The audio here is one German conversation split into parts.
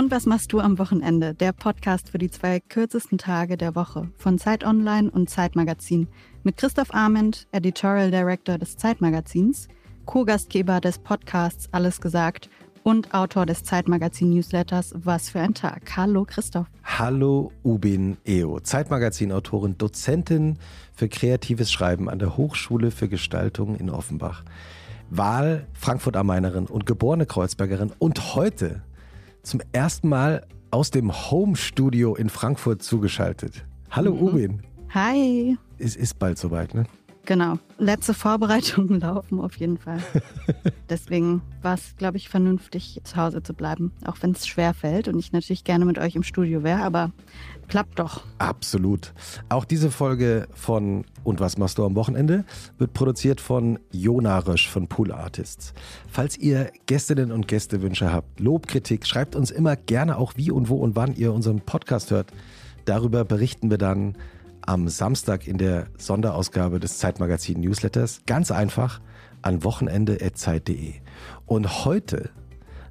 Und was machst du am Wochenende? Der Podcast für die zwei kürzesten Tage der Woche von Zeit Online und Zeit Magazin mit Christoph Arment, Editorial Director des Zeitmagazins, Co-Gastgeber des Podcasts Alles gesagt und Autor des Zeitmagazin-Newsletters Was für ein Tag. Hallo Christoph. Hallo Ubin Eo, Zeitmagazin-Autorin, Dozentin für kreatives Schreiben an der Hochschule für Gestaltung in Offenbach. Wahl Frankfurt am Mainerin und geborene Kreuzbergerin und heute zum ersten Mal aus dem Home-Studio in Frankfurt zugeschaltet. Hallo mhm. Ubin. Hi. Es ist bald soweit, ne? Genau. Letzte Vorbereitungen laufen auf jeden Fall. Deswegen war es, glaube ich, vernünftig, zu Hause zu bleiben. Auch wenn es schwer fällt und ich natürlich gerne mit euch im Studio wäre, aber klappt doch. Absolut. Auch diese Folge von Und was machst du am Wochenende wird produziert von Jona Rösch von Pool Artists. Falls ihr Gästinnen und Gästewünsche habt, Lobkritik, schreibt uns immer gerne auch wie und wo und wann ihr unseren Podcast hört. Darüber berichten wir dann am Samstag in der Sonderausgabe des Zeitmagazin Newsletters. Ganz einfach an wochenende.zeit.de. Und heute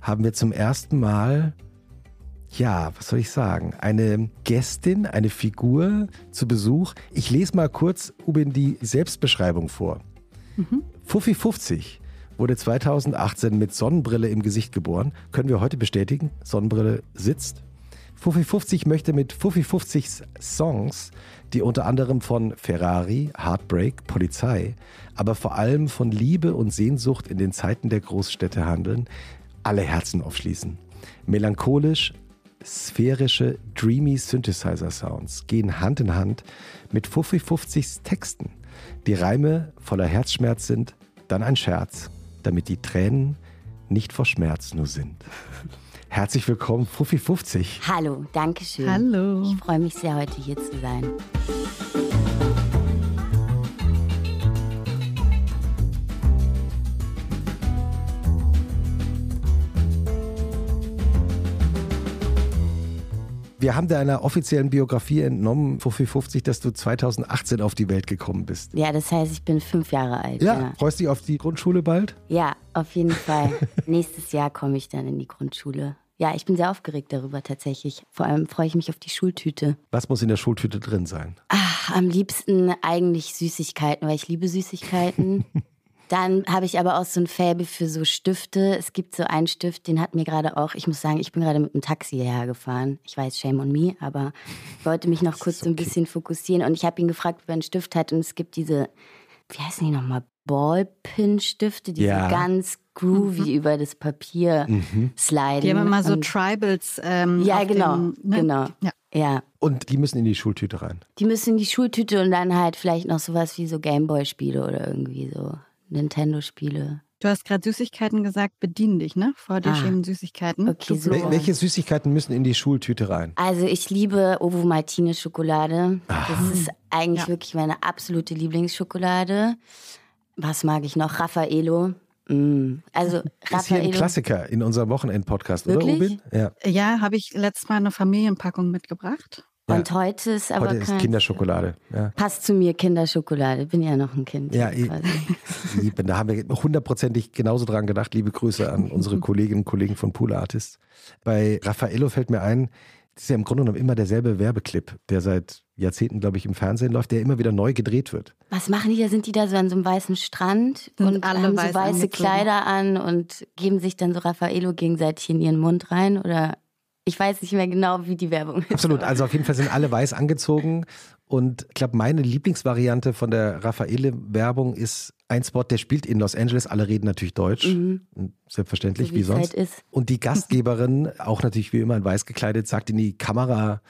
haben wir zum ersten Mal, ja, was soll ich sagen, eine Gästin, eine Figur zu Besuch. Ich lese mal kurz Ubin die Selbstbeschreibung vor. Mhm. Fuffi 50 wurde 2018 mit Sonnenbrille im Gesicht geboren. Können wir heute bestätigen? Sonnenbrille sitzt. Fuffi 50 möchte mit Fuffi 50 Songs die unter anderem von Ferrari, Heartbreak, Polizei, aber vor allem von Liebe und Sehnsucht in den Zeiten der Großstädte handeln, alle Herzen aufschließen. Melancholisch, sphärische, dreamy Synthesizer-Sounds gehen Hand in Hand mit Fuffi 50s Texten. Die Reime voller Herzschmerz sind, dann ein Scherz, damit die Tränen nicht vor Schmerz nur sind. Herzlich willkommen, Fuffi 50. Hallo, danke schön. Hallo. Ich freue mich sehr, heute hier zu sein. Wir haben deiner offiziellen Biografie entnommen, Fuffi 50, dass du 2018 auf die Welt gekommen bist. Ja, das heißt, ich bin fünf Jahre alt. Ja, ja. freust du dich auf die Grundschule bald? Ja, auf jeden Fall. Nächstes Jahr komme ich dann in die Grundschule. Ja, ich bin sehr aufgeregt darüber tatsächlich. Vor allem freue ich mich auf die Schultüte. Was muss in der Schultüte drin sein? Ach, am liebsten eigentlich Süßigkeiten, weil ich liebe Süßigkeiten. Dann habe ich aber auch so ein Fäbe für so Stifte. Es gibt so einen Stift, den hat mir gerade auch, ich muss sagen, ich bin gerade mit dem Taxi hierher gefahren. Ich weiß, shame on me, aber ich wollte mich noch kurz so ein bisschen fokussieren. Und ich habe ihn gefragt, ob er einen Stift hat. Und es gibt diese, wie heißen die nochmal? Ballpin-Stifte, die ja. so ganz groovy mhm. über das Papier mhm. sliden. Die haben immer so Tribals. Ähm, ja, genau, dem, ne? genau. Ja. ja. Und die müssen in die Schultüte rein? Die müssen in die Schultüte und dann halt vielleicht noch sowas wie so Gameboy-Spiele oder irgendwie so Nintendo-Spiele. Du hast gerade Süßigkeiten gesagt, bedien dich, ne? Vor dir ah. stehen Süßigkeiten. Okay, so. Welche Süßigkeiten müssen in die Schultüte rein? Also ich liebe Ovo Martine Schokolade. Aha. Das ist eigentlich ja. wirklich meine absolute Lieblingsschokolade. Was mag ich noch? Raffaello. Mm. Also das ist hier ein Klassiker in unserem Wochenend-Podcast, oder Ubin? Ja, ja habe ich letztes Mal eine Familienpackung mitgebracht. Ja. Und heute ist aber heute ist Kinderschokolade. Ja. Passt zu mir Kinderschokolade. Bin ja noch ein Kind. Ja, eben, da haben wir hundertprozentig genauso dran gedacht. Liebe Grüße an unsere Kolleginnen und Kollegen von Pool Artists. Bei Raffaello fällt mir ein, das ist ja im Grunde genommen immer derselbe Werbeclip, der seit Jahrzehnten, glaube ich, im Fernsehen läuft, der immer wieder neu gedreht wird. Was machen die da? Sind die da so an so einem weißen Strand und, und alle haben so weiße angezogen. Kleider an und geben sich dann so Raffaello gegenseitig in ihren Mund rein? Oder ich weiß nicht mehr genau, wie die Werbung ist. Absolut. Also auf jeden Fall sind alle weiß angezogen. Und ich glaube, meine Lieblingsvariante von der Raffaele-Werbung ist ein Spot, der spielt in Los Angeles. Alle reden natürlich Deutsch. Mhm. Selbstverständlich, so wie, wie sonst. Halt Und die Gastgeberin, auch natürlich wie immer in weiß gekleidet, sagt in die Kamera,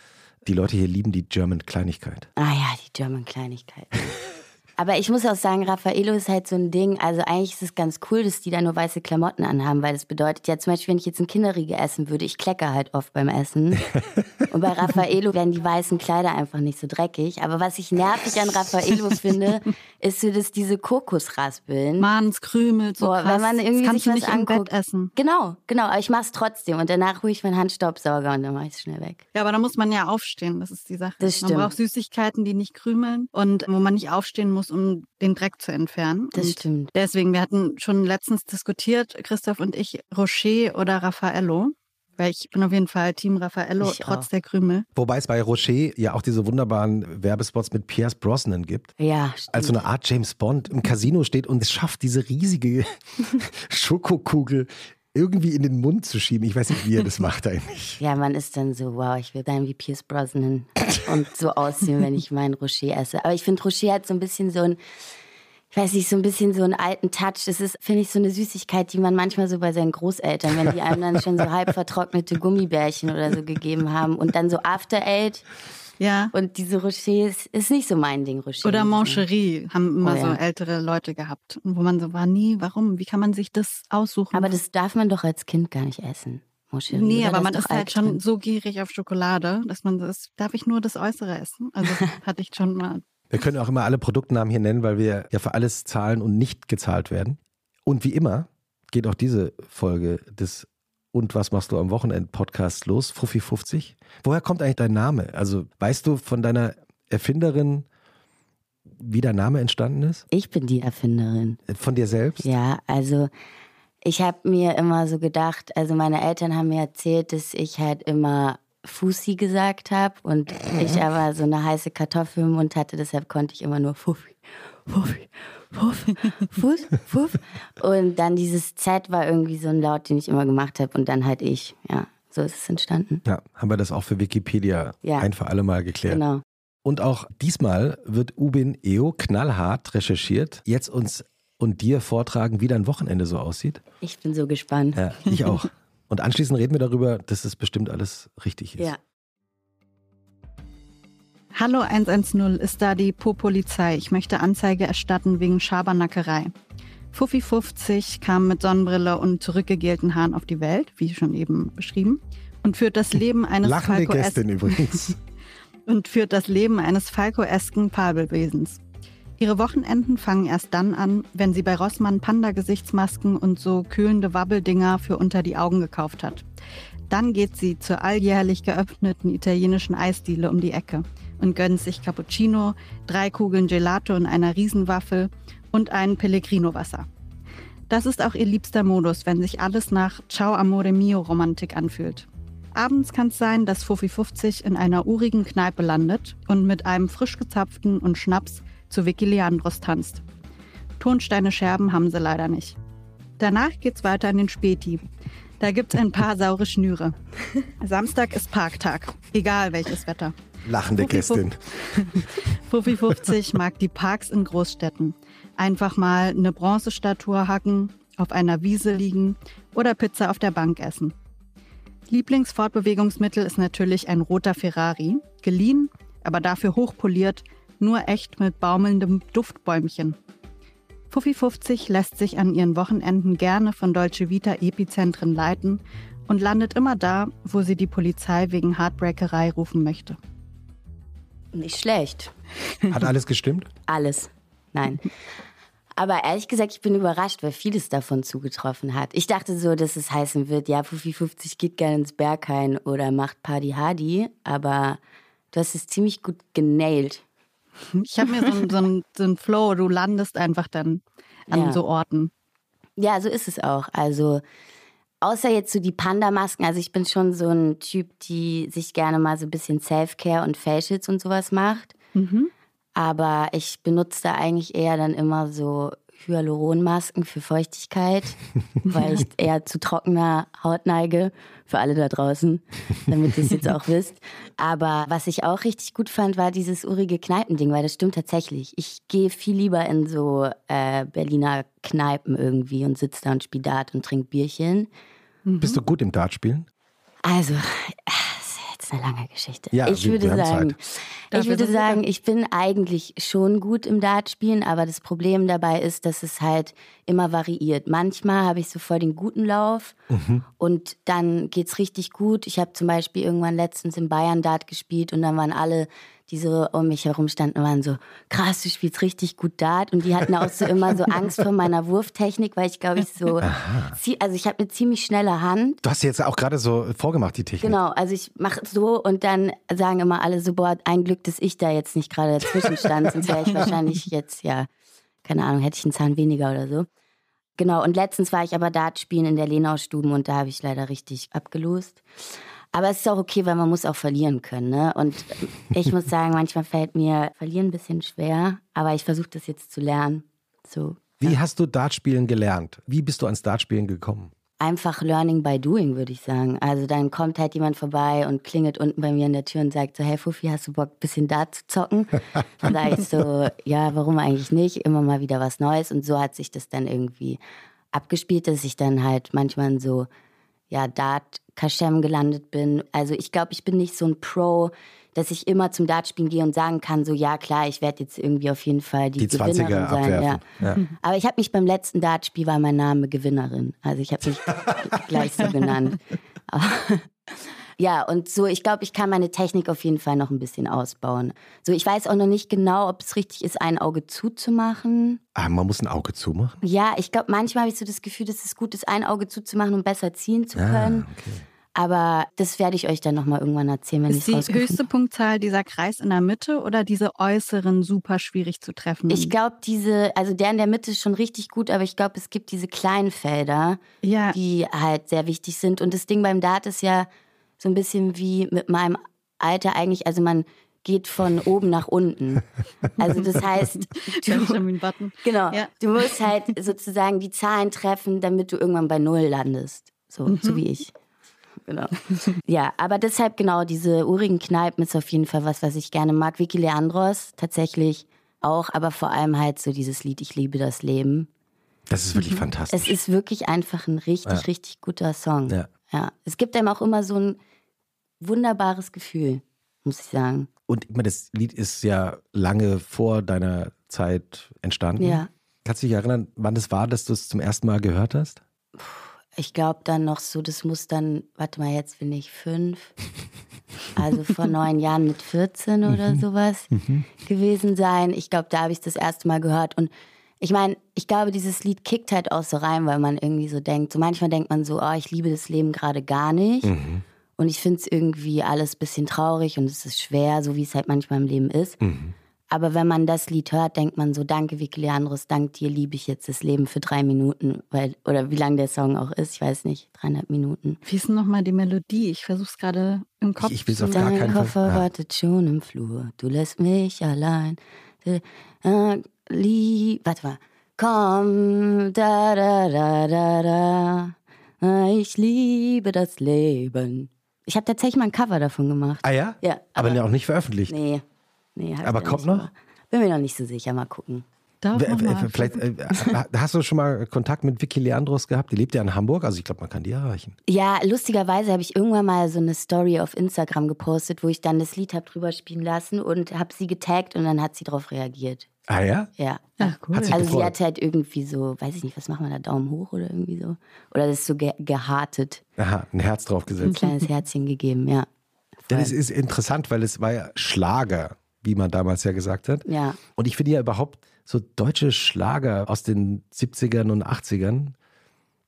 die Leute hier lieben die German Kleinigkeit. Ah ja, die German Kleinigkeit. Aber ich muss auch sagen, Raffaello ist halt so ein Ding. Also eigentlich ist es ganz cool, dass die da nur weiße Klamotten anhaben, weil das bedeutet ja zum Beispiel, wenn ich jetzt ein Kinderriegel essen würde, ich klecke halt oft beim Essen. Und bei Raffaello werden die weißen Kleider einfach nicht so dreckig. Aber was ich nervig an Raffaello finde, ist so, dass diese Kokosraspeln. Mann, es krümelt so Boah, krass. Wenn man irgendwie das sich was nicht anguckt. essen. Genau, genau. Aber ich mach's trotzdem. Und danach hole ich meinen Handstaubsauger und dann mache ich es schnell weg. Ja, aber da muss man ja aufstehen. Das ist die Sache. Das stimmt. Man braucht Süßigkeiten, die nicht krümeln und wo man nicht aufstehen muss, um den Dreck zu entfernen. Das und stimmt. Deswegen, wir hatten schon letztens diskutiert, Christoph und ich, Rocher oder Raffaello. Weil ich bin auf jeden Fall Team Raffaello, Ich trotz auch. der Krümel. Wobei es bei Rocher ja auch diese wunderbaren Werbespots mit Pierce Brosnan gibt. Ja, stimmt. Als so eine Art James Bond im Casino steht und es schafft, diese riesige Schokokugel irgendwie in den Mund zu schieben. Ich weiß nicht, wie er das macht eigentlich. Ja, man ist dann so, wow, ich will sein wie Pierce Brosnan und so aussehen, wenn ich meinen Rocher esse. Aber ich finde, Rocher hat so ein bisschen so ein, ich weiß nicht, so ein bisschen so einen alten Touch. Das ist, finde ich, so eine Süßigkeit, die man manchmal so bei seinen Großeltern, wenn die einem dann schon so halb vertrocknete Gummibärchen oder so gegeben haben und dann so After Eight Ja. und diese Rochers ist nicht so mein Ding, Rocher. Oder Mancherie haben immer Oh ja. so ältere Leute gehabt. Wo man so war, nie, warum? Wie kann man sich das aussuchen? Aber das darf man doch als Kind gar nicht essen. Moncherie, nee, aber Das man ist halt alt schon drin. so gierig auf Schokolade, dass man das, darf ich nur das Äußere essen? Also hatte ich schon mal. Wir können auch immer alle Produktnamen hier nennen, weil wir ja für alles zahlen und nicht gezahlt werden. Und wie immer geht auch diese Folge des Und was machst du am Wochenende Podcast los, Fuffi 50. Woher kommt eigentlich dein Name? Also weißt du von deiner Erfinderin, wie dein Name entstanden ist? Ich bin die Erfinderin. Von dir selbst? Ja, also ich habe mir immer so gedacht, also meine Eltern haben mir erzählt, dass ich halt immer Fussi gesagt habe und ich aber so eine heiße Kartoffel im Mund hatte, deshalb konnte ich immer nur Fuffi, Fuffi, Fuffi, Fuss, Fuff. Und dann dieses Z war irgendwie so ein Laut, den ich immer gemacht habe und dann halt ich. Ja, so ist es entstanden. Ja, haben wir das auch für Wikipedia Ja. ein für alle Mal geklärt. Genau. Und auch diesmal wird Ubin Eo knallhart recherchiert, jetzt uns und dir vortragen, wie dein Wochenende so aussieht. Ich bin so gespannt. Ja, ich auch. Und anschließend reden wir darüber, dass es bestimmt alles richtig ist. Ja. Hallo 110, ist da die Po-Polizei. Ich möchte Anzeige erstatten wegen Schabernackerei. Fuffi 50 kam mit Sonnenbrille und zurückgegelten Haaren auf die Welt, wie schon eben beschrieben, und führt das Leben eines Lachende Gästin übrigens. und führt das Leben eines Falco-esken Fabelwesens. Ihre Wochenenden fangen erst dann an, wenn sie bei Rossmann Panda-Gesichtsmasken und so kühlende Wabbeldinger für unter die Augen gekauft hat. Dann geht sie zur alljährlich geöffneten italienischen Eisdiele um die Ecke und gönnt sich Cappuccino, drei Kugeln Gelato in einer Riesenwaffel und ein Pellegrino-Wasser. Das ist auch ihr liebster Modus, wenn sich alles nach Ciao Amore Mio Romantik anfühlt. Abends kann es sein, dass Fuffi 50 in einer urigen Kneipe landet und mit einem frisch gezapften und Schnaps zu Vicky Leandros tanzt. Tonsteine Scherben haben sie leider nicht. Danach geht's weiter in den Späti. Da gibt's ein paar saure Schnüre. Samstag ist Parktag, egal welches Wetter. Lachende Fuffi, Gästin. Fuffi 50 mag die Parks in Großstädten. Einfach mal eine Bronzestatue hacken, auf einer Wiese liegen oder Pizza auf der Bank essen. Lieblingsfortbewegungsmittel ist natürlich ein roter Ferrari, geliehen, aber dafür hochpoliert, nur echt mit baumelndem Duftbäumchen. Fuffi 50 lässt sich an ihren Wochenenden gerne von Dolce Vita Epizentren leiten und landet immer da, wo sie die Polizei wegen Heartbreakerei rufen möchte. Nicht schlecht. Hat alles gestimmt? Alles. Nein. Aber ehrlich gesagt, ich bin überrascht, weil vieles davon zugetroffen hat. Ich dachte so, dass es heißen wird, ja, Fufi 50 geht gerne ins Berghain oder macht Party Hardy, aber du hast es ziemlich gut genailt. Ich habe mir so einen so so ein Flow, du landest einfach dann an Ja. so Orten. Ja, so ist es auch. Also, außer jetzt so die Panda-Masken, also ich bin schon so ein Typ, die sich gerne mal so ein bisschen Self-Care und Facials und sowas macht. Aber ich benutze da eigentlich eher dann immer so Hyaluronmasken für Feuchtigkeit, weil ich eher zu trockener Haut neige. Für alle da draußen, damit ihr es jetzt auch wisst. Aber was ich auch richtig gut fand, war dieses urige Kneipending, weil das stimmt tatsächlich. Ich gehe viel lieber in so äh, Berliner Kneipen irgendwie und sitze da und spiele Dart und trinke Bierchen. Bist du gut im Dartspielen? Also, ist eine lange Geschichte. Ja, ich wir- würde wir sagen, ich würde sagen, ich bin eigentlich schon gut im Dartspielen, aber das Problem dabei ist, dass es halt immer variiert. Manchmal habe ich so voll den guten Lauf Mhm. und dann geht's richtig gut. Ich habe zum Beispiel irgendwann letztens in Bayern Dart gespielt und dann waren alle, die so um mich herum standen, waren so, krass, du spielst richtig gut Dart. Und die hatten auch so immer so Angst vor meiner Wurftechnik, weil ich glaube ich so, zie- also ich habe eine ziemlich schnelle Hand Du hast jetzt auch gerade so vorgemacht, die Technik. Genau, also ich mache so und dann sagen immer alle so, boah, ein Glück, dass ich da jetzt nicht gerade dazwischen stand, sonst wäre ich wahrscheinlich jetzt, ja, keine Ahnung, hätte ich einen Zahn weniger oder so. Genau, und letztens war ich aber Dart spielen in der Lenau-Stuben und da habe ich leider richtig abgelost. Aber es ist auch okay, weil man muss auch verlieren können. Ne? Und ich muss sagen, manchmal fällt mir Verlieren ein bisschen schwer, aber ich versuche das jetzt zu lernen. So. Wie hast du Dartspielen gelernt? Wie bist du ans Dartspielen gekommen? Einfach Learning by Doing, würde ich sagen. Also dann kommt halt jemand vorbei und klingelt unten bei mir in der Tür und sagt so, hey Fufi, hast du Bock, ein bisschen Dart zu zocken? Dann sage ich so, ja, warum eigentlich nicht? Immer mal wieder was Neues. Und so hat sich das dann irgendwie abgespielt, dass ich dann halt manchmal so, ja, Dart Kaschem gelandet bin. Also ich glaube, ich bin nicht so ein Pro, dass ich immer zum Dartspielen gehe und sagen kann, so ja klar, ich werde jetzt irgendwie auf jeden Fall die, Die Gewinnerin 20er sein. Ja. abwerfen. Ja. Aber ich habe mich beim letzten Dartspiel war mein Name Gewinnerin. Also ich habe mich gleich so genannt. Ja, und so, ich glaube, ich kann meine Technik auf jeden Fall noch ein bisschen ausbauen. So, ich weiß auch noch nicht genau, ob es richtig ist, ein Auge zuzumachen. Ah, man muss ein Auge zumachen? Ja, ich glaube, manchmal habe ich so das Gefühl, dass es gut ist, ein Auge zuzumachen, um besser ziehen zu können. Ah, okay. Aber das werde ich euch dann nochmal irgendwann erzählen, wenn ich Ist die höchste Punktzahl dieser Kreis in der Mitte oder diese äußeren super schwierig zu treffen? Ich glaube, diese, also der in der Mitte ist schon richtig gut, aber ich glaube, es gibt diese kleinen Felder, ja, die halt sehr wichtig sind. Und das Ding beim Dart ist ja so ein bisschen wie mit meinem Alter eigentlich, also man geht von oben nach unten. Also das heißt, du, genau, Ja. du musst halt sozusagen die Zahlen treffen, damit du irgendwann bei Null landest. So, so wie ich. Genau. Ja, aber deshalb genau, diese urigen Kneipen ist auf jeden Fall was, was ich gerne mag. Vicky Leandros tatsächlich auch, aber vor allem halt so dieses Lied Ich liebe das Leben. Das ist wirklich fantastisch. Es ist wirklich einfach ein richtig, Ja. richtig guter Song. Ja. ja. Es gibt einem auch immer so ein wunderbares Gefühl, muss ich sagen. Und ich meine, das Lied ist ja lange vor deiner Zeit entstanden. Ja. Kannst du dich erinnern, wann das war, dass du es zum ersten Mal gehört hast? Ich glaube dann noch so, das muss dann, warte mal, jetzt bin ich fünf. Also vor neun Jahren mit 14 oder sowas gewesen sein. Ich glaube, da habe ich das erste Mal gehört. Und ich meine, ich glaube, dieses Lied kickt halt auch so rein, weil man irgendwie so denkt, so manchmal denkt man so, oh, ich liebe das Leben gerade gar nicht. Und ich finde es irgendwie alles ein bisschen traurig und es ist schwer, so wie es halt manchmal im Leben ist. Aber wenn man das Lied hört, denkt man so, danke Vicky Leandros, dank dir liebe ich jetzt das Leben für drei Minuten. Weil, oder wie lang der Song auch ist, ich weiß nicht, dreieinhalb Minuten. Wie ist denn nochmal die Melodie? Ich versuche es gerade im Kopf. Ich will es zu- auf gar Dein keinen Fall. Koffer Ja. wartet schon im Flur, du lässt mich allein. Äh, lieb, warte mal. Komm, da, da, da, da, da. Äh, Ich liebe das Leben. Ich habe tatsächlich mal ein Cover davon gemacht. Ah ja? Ja, Aber, aber- auch nicht veröffentlicht. Nee. Nee Aber kommt noch? gemacht. Bin mir noch nicht so sicher, mal gucken. Darf wer- mal. Vielleicht äh, hast du schon mal Kontakt mit Vicky Leandros gehabt? Die lebt ja in Hamburg, also ich glaube, man kann die erreichen. Ja, lustigerweise habe ich irgendwann mal so eine Story auf Instagram gepostet, wo ich dann das Lied habe drüber spielen lassen und habe sie getaggt und dann hat sie darauf reagiert. Ah ja? Ja. Ach, cool. Also sie hat halt irgendwie so, weiß ich nicht, was machen wir da, Daumen hoch oder irgendwie so. Oder das ist so ge gehartet, Aha, ein Herz drauf ein gesetzt. kleines Herzchen gegeben, ja. Das ist interessant, weil es war ja Schlager, wie man damals ja gesagt hat. Ja. Und ich finde ja überhaupt so deutsche Schlager aus den 70ern und 80ern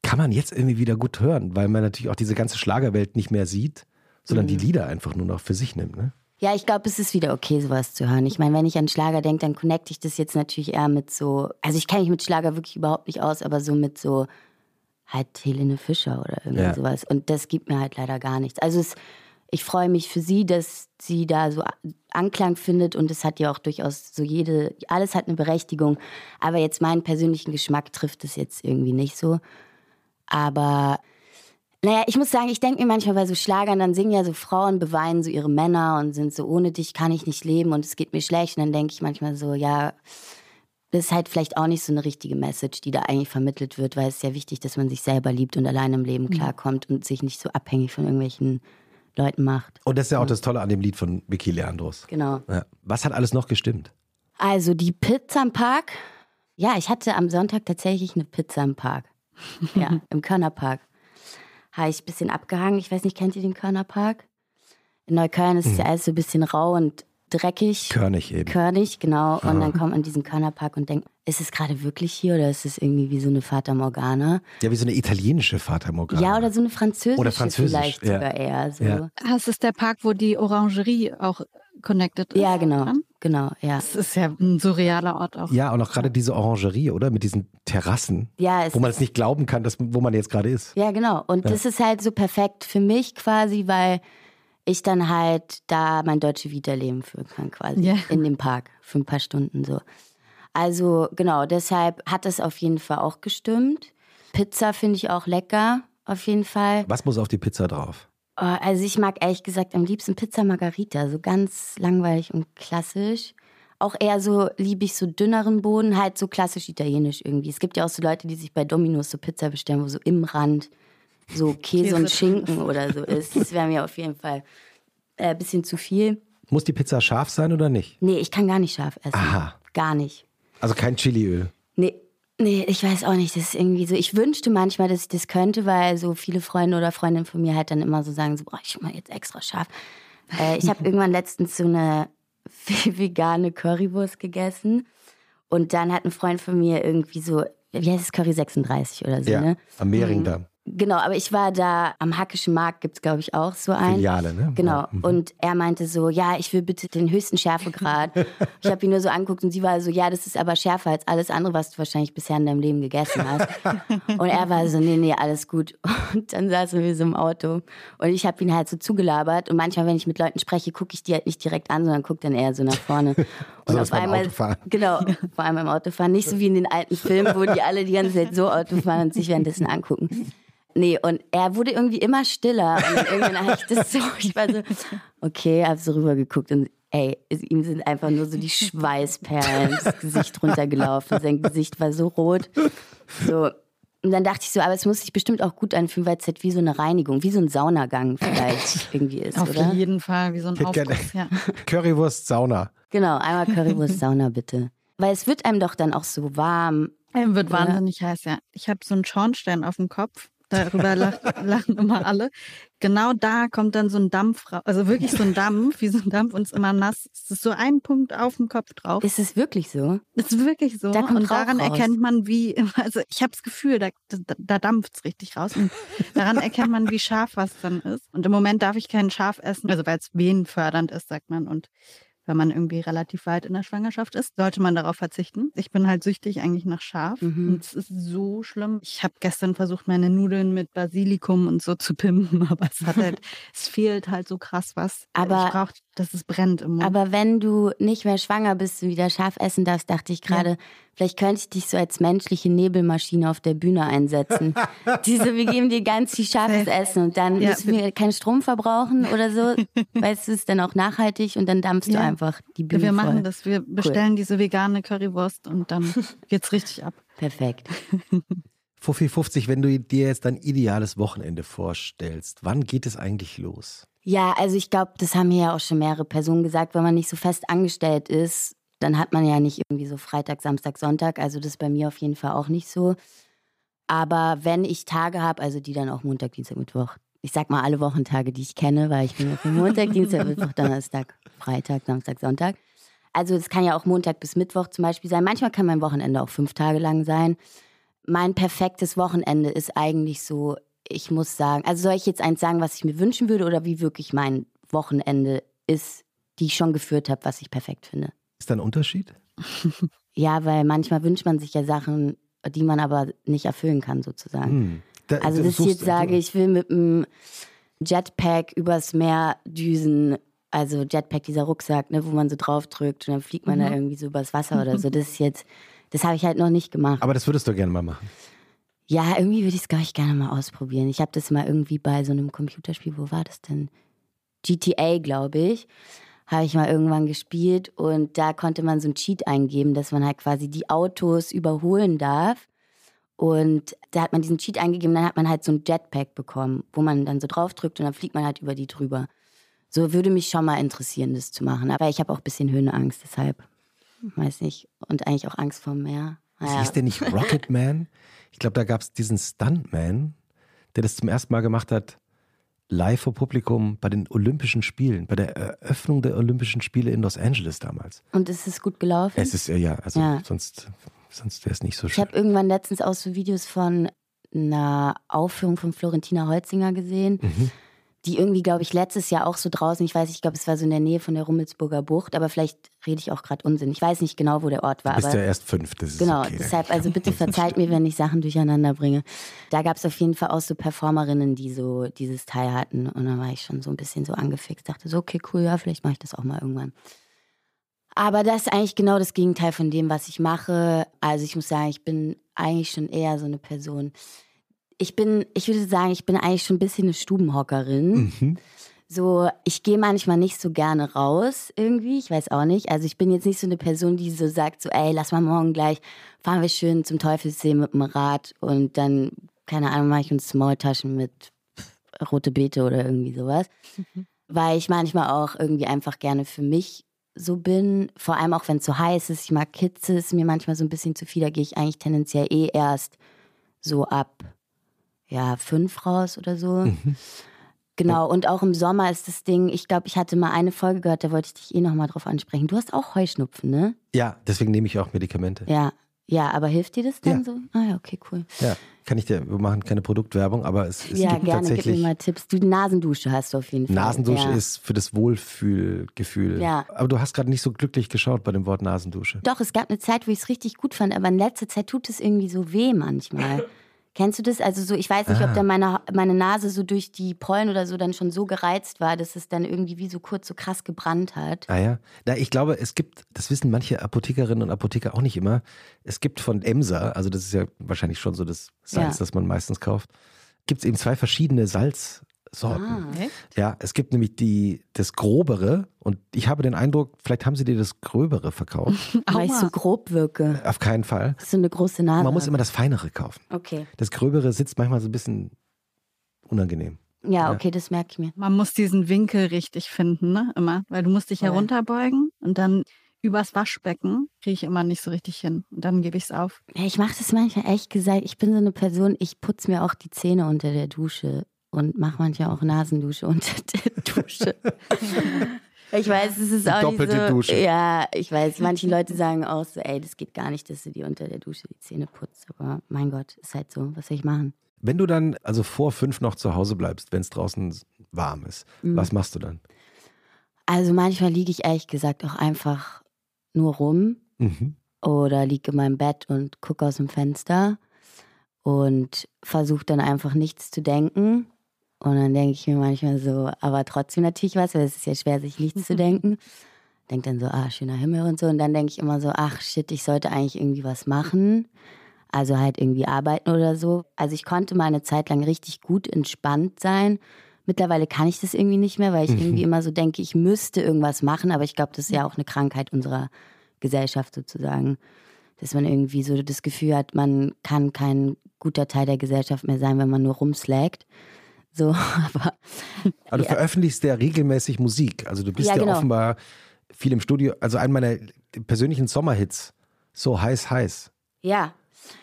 kann man jetzt irgendwie wieder gut hören, weil man natürlich auch diese ganze Schlagerwelt nicht mehr sieht, sondern Mhm. die Lieder einfach nur noch für sich nimmt. Ne? Ja, ich glaube, es ist wieder okay, sowas zu hören. Ich meine, wenn ich an Schlager denke, dann connecte ich das jetzt natürlich eher mit so, also ich kenne mich mit Schlager wirklich überhaupt nicht aus, aber so mit so halt Helene Fischer oder irgendwie Ja. sowas. Und das gibt mir halt leider gar nichts. Also es, ich freue mich für sie, dass sie da so Anklang findet und es hat ja auch durchaus so jede, alles hat eine Berechtigung. Aber jetzt meinen persönlichen Geschmack trifft es jetzt irgendwie nicht so. Aber naja, ich muss sagen, ich denke mir manchmal bei so Schlagern, dann singen ja so Frauen, beweinen so ihre Männer und sind so, ohne dich kann ich nicht leben und es geht mir schlecht. Und dann denke ich manchmal so, ja, das ist halt vielleicht auch nicht so eine richtige Message, die da eigentlich vermittelt wird, weil es ist ja wichtig, dass man sich selber liebt und allein im Leben klarkommt und sich nicht so abhängig von irgendwelchen Leuten macht. Und das ist ja auch das Tolle an dem Lied von Vicky Leandros. Genau. Ja. Was hat alles noch gestimmt? Also die Pizza im Park. Ja, ich hatte am Sonntag tatsächlich eine Pizza im Park. Ja, im Körnerpark. Habe ich ein bisschen abgehangen. Ich weiß nicht, kennt ihr den Körnerpark? In Neukölln ist es ja alles so ein bisschen rau und dreckig. Körnig eben. Körnig, genau. Und dann kommt man in diesen Körnerpark und denkt, ist es gerade wirklich hier oder ist es irgendwie wie so eine Fata Morgana? Ja, wie so eine italienische Fata Morgana. Ja, oder so eine französische Oder französisch, vielleicht ja. sogar eher. So. Ja. Das ist der Park, wo die Orangerie auch connected ist. Ja, genau. dran? genau, ja. Das ist ja ein surrealer Ort auch. Ja, und auch gerade diese Orangerie, oder? Mit diesen Terrassen, Ja, es wo man es nicht glauben kann, dass, wo man jetzt gerade ist. Ja, genau. Und das ist halt so perfekt für mich quasi, weil ich dann halt da mein deutsche Vita-Leben führen kann, quasi. Ja. In dem Park für ein paar Stunden so. Also, genau, deshalb hat das auf jeden Fall auch gestimmt. Pizza finde ich auch lecker, auf jeden Fall. Was muss auf die Pizza drauf? Oh, Also ich mag ehrlich gesagt am liebsten Pizza Margarita, so ganz langweilig und klassisch. Auch eher so liebe ich so dünneren Boden, halt so klassisch italienisch irgendwie. Es gibt ja auch so Leute, die sich bei Dominos so Pizza bestellen, wo so im Rand so Käse, Käse und Schinken oder so ist. Das wäre mir auf jeden Fall äh, ein bisschen zu viel. Muss die Pizza scharf sein oder nicht? Nee, ich kann gar nicht scharf essen. Aha. Gar nicht. Also kein Chiliöl. Nee, nee, ich weiß auch nicht. Das ist irgendwie so. Ich wünschte manchmal, dass ich das könnte, weil so viele Freunde oder Freundinnen von mir halt dann immer so sagen: so, boah, ich mal jetzt extra scharf. Äh, ich habe irgendwann letztens so eine vegane Currywurst gegessen. Und dann hat ein Freund von mir irgendwie so, wie heißt es, Curry 36 oder so, Ja, ne? am Mehringdamm. Genau, aber ich war da am Hackischen Markt, gibt's glaube ich auch so einen. Filiale, ne? Genau. Mhm. Und er meinte so, ja, ich will bitte den höchsten Schärfegrad. ich habe ihn nur so angeguckt und sie war so, ja, das ist aber schärfer als alles andere, was du wahrscheinlich bisher in deinem Leben gegessen hast. und er war so, nee, nee, alles gut. Und dann saßen wir so im Auto und ich habe ihn halt so zugelabert und manchmal, wenn ich mit Leuten spreche, gucke ich die halt nicht direkt an, sondern gucke dann eher so nach vorne. Und Besonders beim Autofahren. Genau, vor allem beim Autofahren. Nicht so wie in den alten Filmen, wo die alle die ganze Zeit so Auto fahren und sich währenddessen angucken. Nee, und er wurde irgendwie immer stiller. Und irgendwann habe ich das so, ich war so, okay, hab so rübergeguckt und ey, es- ihm sind einfach nur so die Schweißperlen ins Gesicht runtergelaufen. Sein Gesicht war so rot. So. Und dann dachte ich so, aber es muss sich bestimmt auch gut anfühlen, weil es halt wie so eine Reinigung, wie so ein Saunagang vielleicht irgendwie ist, Auf oder? jeden Fall, wie so ein Aufguss. Ja. Currywurst, Sauna. Genau, einmal Currywurst Sauna bitte. Weil es wird einem doch dann auch so warm. Ähm, Wird Oder? wahnsinnig heiß, ja. Ich habe so einen Schornstein auf dem Kopf. Darüber lach, lachen immer alle. Genau da kommt dann so ein Dampf raus. Also wirklich so ein Dampf, wie so ein Dampf und ist immer nass. Es ist so ein Punkt auf dem Kopf drauf. Ist es wirklich so? Ist wirklich so. Da kommt und daran raus. erkennt man, wie, also ich habe das Gefühl, da, da, da dampft es richtig raus. Und daran erkennt man, wie scharf was dann ist. Und im Moment darf ich keinen Schaf essen, also weil es venenfördernd ist, sagt man. Und wenn man irgendwie relativ weit in der Schwangerschaft ist, sollte man darauf verzichten. Ich bin halt süchtig eigentlich nach Schaf. Mhm. Und es ist so schlimm. Ich habe gestern versucht, meine Nudeln mit Basilikum und so zu pimpen, aber es hat halt, es fehlt halt so krass was. Aber- ich brauche, dass es brennt im Mund. Aber wenn du nicht mehr schwanger bist und wieder scharf essen darfst, dachte ich gerade, vielleicht könnte ich dich so als menschliche Nebelmaschine auf der Bühne einsetzen. Diese, wir geben dir ganz viel scharfes. Essen und dann Ja, müssen wir keinen Strom verbrauchen oder so. weißt du, ist dann auch nachhaltig und dann dampfst du Ja. einfach die Bühne wir machen voll. das. Wir bestellen diese vegane Currywurst und dann geht's richtig ab. Perfekt. Fuffi 50, wenn du dir jetzt dein ideales Wochenende vorstellst, wann geht es eigentlich los? Ja, also ich glaube, das haben hier ja auch schon mehrere Personen gesagt, wenn man nicht so fest angestellt ist, dann hat man ja nicht irgendwie so Freitag, Samstag, Sonntag. Also das ist bei mir auf jeden Fall auch nicht so. Aber wenn ich Tage habe, also die dann auch Montag, Dienstag, Mittwoch, ich sag mal alle Wochentage, die ich kenne, weil ich bin ja für Montag, Dienstag, Mittwoch, Donnerstag, Freitag, Samstag, Sonntag. Also es kann ja auch Montag bis Mittwoch zum Beispiel sein. Manchmal kann mein Wochenende auch fünf Tage lang sein. Mein perfektes Wochenende ist eigentlich so, ich muss sagen, also soll ich jetzt eins sagen, was ich mir wünschen würde oder wie wirklich mein Wochenende ist, die ich schon geführt habe, was ich perfekt finde? Ist da ein Unterschied? Ja, weil manchmal wünscht man sich ja Sachen, die man aber nicht erfüllen kann, sozusagen. Hm. Da- Also, dass ich jetzt sage, ich will mit einem Jetpack übers Meer düsen, also Jetpack, dieser Rucksack, ne, wo man so draufdrückt und dann fliegt man da irgendwie so übers Wasser oder so. Das ist jetzt, das habe ich halt noch nicht gemacht. Aber das würdest du gerne mal machen. Ja, irgendwie würde ich es, glaube ich, gerne mal ausprobieren. Ich habe das mal irgendwie bei so einem Computerspiel, wo war das denn? GTA, glaube ich, habe ich mal irgendwann gespielt und da konnte man so ein Cheat eingeben, dass man halt quasi die Autos überholen darf. Und da hat man diesen Cheat eingegeben, dann hat man halt so ein Jetpack bekommen, wo man dann so draufdrückt und dann fliegt man halt über die drüber. So würde mich schon mal interessieren, das zu machen. Aber ich habe auch ein bisschen Höhenangst, deshalb weiß nicht. Und eigentlich auch Angst vor dem Meer. Das hieß der nicht Rocket Man? Ich glaube, da gab es diesen Stuntman, der das zum ersten Mal gemacht hat, live vor Publikum bei den Olympischen Spielen, bei der Eröffnung der Olympischen Spiele in Los Angeles damals. Und ist es gut gelaufen? Es ist äh, ja, also Ja. sonst, sonst wäre es nicht so Ich schön. habe irgendwann letztens auch so Videos von einer Aufführung von Florentina Holzinger gesehen, Mhm. Die irgendwie, glaube ich, letztes Jahr auch so draußen, ich weiß, ich glaube, es war so in der Nähe von der Rummelsburger Bucht, aber vielleicht rede ich auch gerade Unsinn. Ich weiß nicht genau, wo der Ort war. Du bist aber ja erst fünf, das ist Genau, okay. deshalb, also bitte verzeiht mir, wenn ich Sachen durcheinander bringe. Da gab es auf jeden Fall auch so Performerinnen, die so dieses Teil hatten. Und dann war ich schon so ein bisschen so angefixt, dachte so, okay, cool, ja, vielleicht mache ich das auch mal irgendwann. Aber das ist eigentlich genau das Gegenteil von dem, was ich mache. Also ich muss sagen, ich bin eigentlich schon eher so eine Person. Ich bin, ich würde sagen, ich bin eigentlich schon ein bisschen eine Stubenhockerin. Mhm. So, ich gehe manchmal nicht so gerne raus irgendwie, ich weiß auch nicht. Also ich bin jetzt nicht so eine Person, die so sagt, so, ey, lass mal morgen gleich, fahren wir schön zum Teufelssee mit dem Rad und dann, keine Ahnung, mache ich uns Smalltaschen mit rote Beete oder irgendwie sowas. Weil ich manchmal auch irgendwie einfach gerne für mich so bin, vor allem auch wenn es so heiß ist. Ich mag Kitze, ist mir manchmal so ein bisschen zu viel. Da gehe ich eigentlich tendenziell eh erst so ab, ja, fünf raus oder so. Genau, und auch im Sommer ist das Ding, ich glaube, ich hatte mal eine Folge gehört, da wollte ich dich eh nochmal drauf ansprechen. Du hast auch Heuschnupfen, ne? Ja, deswegen nehme ich auch Medikamente. Ja. Ja, aber hilft dir das dann Ja. so? Ah ja, okay, cool. Ja, kann ich dir, wir machen keine Produktwerbung, aber es, es ja, gibt gerne, gib tatsächlich. mir mal Tipps. Du, Nasendusche hast du auf jeden Fall. Nasendusche ja. ist für das Wohlfühlgefühl. Ja. Aber du hast gerade nicht so glücklich geschaut bei dem Wort Nasendusche. Doch, es gab eine Zeit, wo ich es richtig gut fand, aber in letzter Zeit tut es irgendwie so weh manchmal. Kennst du das? Also so, ich weiß nicht, Ah. ob dann meine, meine Nase so durch die Pollen oder so dann schon so gereizt war, dass es dann irgendwie wie so kurz so krass gebrannt hat. Ah ja. Na, ich glaube, es gibt, das wissen manche Apothekerinnen und Apotheker auch nicht immer. Es gibt von Emsa, also das ist ja wahrscheinlich schon so das Salz, Ja. das man meistens kauft, gibt es eben zwei verschiedene Salzsorten. Ah. Ja, es gibt nämlich die, das Grobere und ich habe den Eindruck, vielleicht haben sie dir das Gröbere verkauft. Weil ich so grob wirke. Auf keinen Fall. Das ist so eine große Nase. Man muss immer das Feinere kaufen. okay. Das Gröbere sitzt manchmal so ein bisschen unangenehm. Ja, okay, das merke ich mir. Man muss diesen Winkel richtig finden, ne? Immer. Weil du musst dich herunterbeugen und dann übers Waschbecken kriege ich immer nicht so richtig hin. Und dann gebe ich es auf. Ja, ich mache das manchmal echt gesagt. Ich bin so eine Person, ich putze mir auch die Zähne unter der Dusche und mache manchmal auch Nasendusche unter der Dusche. ich weiß, es ist auch Doppelte nicht so. Dusche. Ja, ich weiß. Manche Leute sagen auch so, ey, das geht gar nicht, dass du dir unter der Dusche die Zähne putzt. Aber mein Gott, ist halt so. Was soll ich machen? Wenn du dann also vor fünf noch zu Hause bleibst, wenn es draußen warm ist, Mhm. was machst du dann? Also manchmal liege ich ehrlich gesagt auch einfach nur rum Mhm. oder liege in meinem Bett und gucke aus dem Fenster und versuche dann einfach nichts zu denken. Und dann denke ich mir manchmal so, aber trotzdem natürlich was, weil es ist ja schwer, sich nichts zu denken. Denke dann so, ah, schöner Himmel und so. Und dann denke ich immer so, ach shit, ich sollte eigentlich irgendwie was machen. Also halt irgendwie arbeiten oder so. Also ich konnte mal eine Zeit lang richtig gut entspannt sein. Mittlerweile kann ich das irgendwie nicht mehr, weil ich irgendwie immer so denke, ich müsste irgendwas machen. Aber ich glaube, das ist ja auch eine Krankheit unserer Gesellschaft sozusagen. Dass man irgendwie so das Gefühl hat, man kann kein guter Teil der Gesellschaft mehr sein, wenn man nur rumslaggt. So, aber Aber du Ja. veröffentlichst ja regelmäßig Musik. Also du bist Ja, ja, genau. offenbar viel im Studio. Also einen meiner persönlichen Sommerhits, so heiß, heiß. Ja,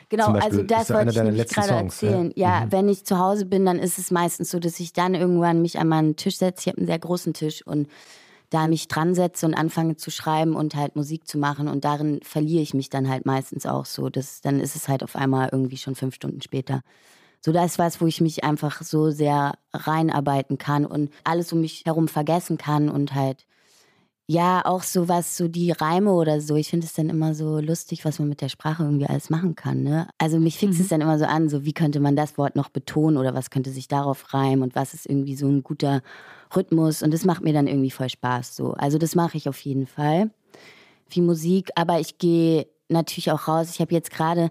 genau. Also das ist ja einer wollte ich nämlich gerade Songs, erzählen. ja. Ja, Mhm. wenn ich zu Hause bin, dann ist es meistens so, dass ich dann irgendwann mich an meinen Tisch setze. Ich habe einen sehr großen Tisch und da mich dran setze und anfange zu schreiben und halt Musik zu machen. Und darin verliere ich mich dann halt meistens auch so. Das, dann ist es halt auf einmal irgendwie schon fünf Stunden später. So, das ist was, wo ich mich einfach so sehr reinarbeiten kann und alles um mich herum vergessen kann und halt ja, auch so was, so die Reime oder so. Ich finde es dann immer so lustig, was man mit der Sprache irgendwie alles machen kann. Ne? Also mich fixt es dann immer so an, so wie könnte man das Wort noch betonen oder was könnte sich darauf reimen und was ist irgendwie so ein guter Rhythmus. Und das macht mir dann irgendwie voll Spaß. So. Also das mache ich auf jeden Fall. Viel Musik, aber ich gehe natürlich auch raus. Ich habe jetzt gerade,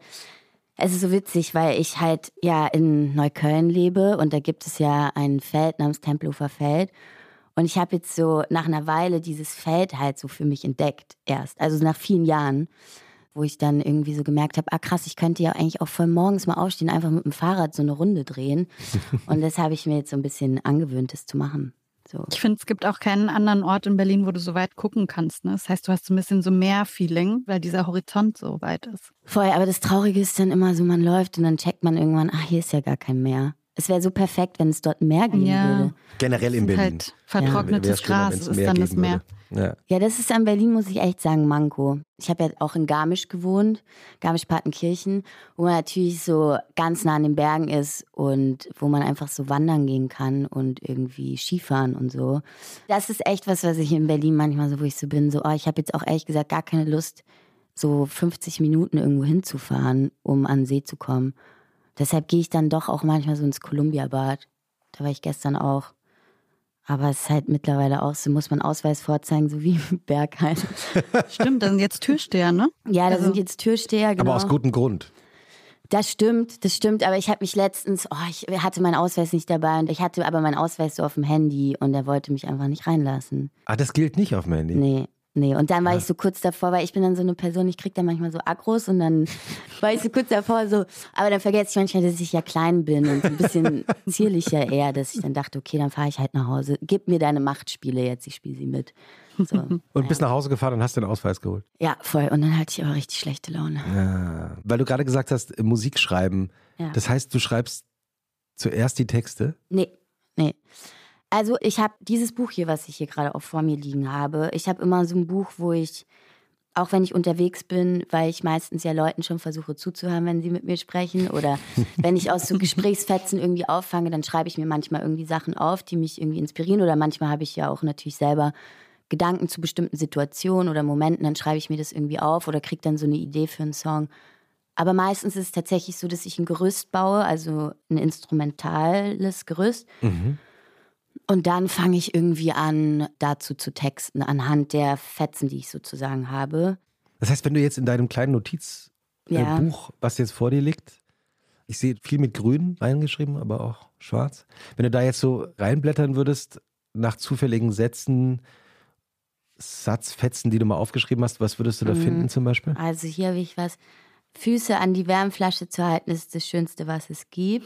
es ist so witzig, weil ich halt ja in Neukölln lebe und da gibt es ja ein Feld namens Tempelhofer Feld. Und ich habe jetzt so nach einer Weile dieses Feld halt so für mich entdeckt erst. Also nach vielen Jahren, wo ich dann irgendwie so gemerkt habe, ah krass, ich könnte ja eigentlich auch voll morgens mal aufstehen, einfach mit dem Fahrrad so eine Runde drehen. Und das habe ich mir jetzt so ein bisschen angewöhnt, das zu machen. So. Ich finde, es gibt auch keinen anderen Ort in Berlin, wo du so weit gucken kannst. Ne? Das heißt, du hast so ein bisschen so mehr Feeling, weil dieser Horizont so weit ist. Voll, aber das Traurige ist dann immer so, man läuft und dann checkt man irgendwann, ah, hier ist ja gar kein Meer. Es wäre so perfekt, wenn es dort mehr geben Ja. würde. Generell in sind Berlin. halt vertrocknetes schöner, Gras ist mehr dann das Meer. Ja. Ja, das ist an Berlin, muss ich echt sagen, Manko. Ich habe ja auch in Garmisch gewohnt, Garmisch-Partenkirchen, wo man natürlich so ganz nah an den Bergen ist und wo man einfach so wandern gehen kann und irgendwie Skifahren und so. Das ist echt was, was ich in Berlin manchmal so, wo ich so bin, so, oh, ich habe jetzt auch ehrlich gesagt gar keine Lust, so 50 Minuten irgendwo hinzufahren, um an den See zu kommen. Deshalb gehe ich dann doch auch manchmal so ins Columbia-Bad. Da war ich gestern auch. Aber es ist halt mittlerweile auch so, muss man Ausweis vorzeigen, so wie im Berg halt. Stimmt, da sind jetzt Türsteher, ne? Ja, da Also- sind jetzt Türsteher, genau. Aber aus gutem Grund. Das stimmt, das stimmt. Aber ich habe mich letztens, oh, ich hatte meinen Ausweis nicht dabei und ich hatte aber meinen Ausweis so auf dem Handy und er wollte mich einfach nicht reinlassen. Ah, das gilt nicht auf dem Handy. Nee. Nee, und dann war ich so kurz davor, weil ich bin dann so eine Person, ich krieg dann manchmal so Agros und dann war ich so kurz davor so, aber dann vergesse ich manchmal, dass ich ja klein bin und ein bisschen zierlicher eher, dass ich dann dachte, okay, dann fahre ich halt nach Hause. Gib mir deine Machtspiele jetzt, ich spiele sie mit. So. Und bist nach Hause gefahren und hast den Ausweis geholt. Ja, voll. Und dann hatte ich aber richtig schlechte Laune. Ja. Weil du gerade gesagt hast, Musik schreiben. Ja. Das heißt, du schreibst zuerst die Texte. Nee, nee. Also ich habe dieses Buch hier, was ich hier gerade auch vor mir liegen habe. Ich habe immer so ein Buch, wo ich, auch wenn ich unterwegs bin, weil ich meistens ja Leuten schon versuche zuzuhören, wenn sie mit mir sprechen oder wenn ich aus so Gesprächsfetzen irgendwie auffange, dann schreibe ich mir manchmal irgendwie Sachen auf, die mich irgendwie inspirieren oder manchmal habe ich ja auch natürlich selber Gedanken zu bestimmten Situationen oder Momenten, dann schreibe ich mir das irgendwie auf oder kriege dann so eine Idee für einen Song. Aber meistens ist es tatsächlich so, dass ich ein Gerüst baue, also ein instrumentales Gerüst. Und dann fange ich irgendwie an, dazu zu texten, anhand der Fetzen, die ich sozusagen habe. Das heißt, wenn du jetzt in deinem kleinen Notizbuch, Ja. äh, Buch, was jetzt vor dir liegt, ich sehe viel mit grün reingeschrieben, aber auch schwarz. Wenn du da jetzt so reinblättern würdest, nach zufälligen Sätzen, Satzfetzen, die du mal aufgeschrieben hast, was würdest du Mhm. da finden zum Beispiel? Also hier habe ich was. Füße an die Wärmflasche zu halten, ist das Schönste, was es gibt.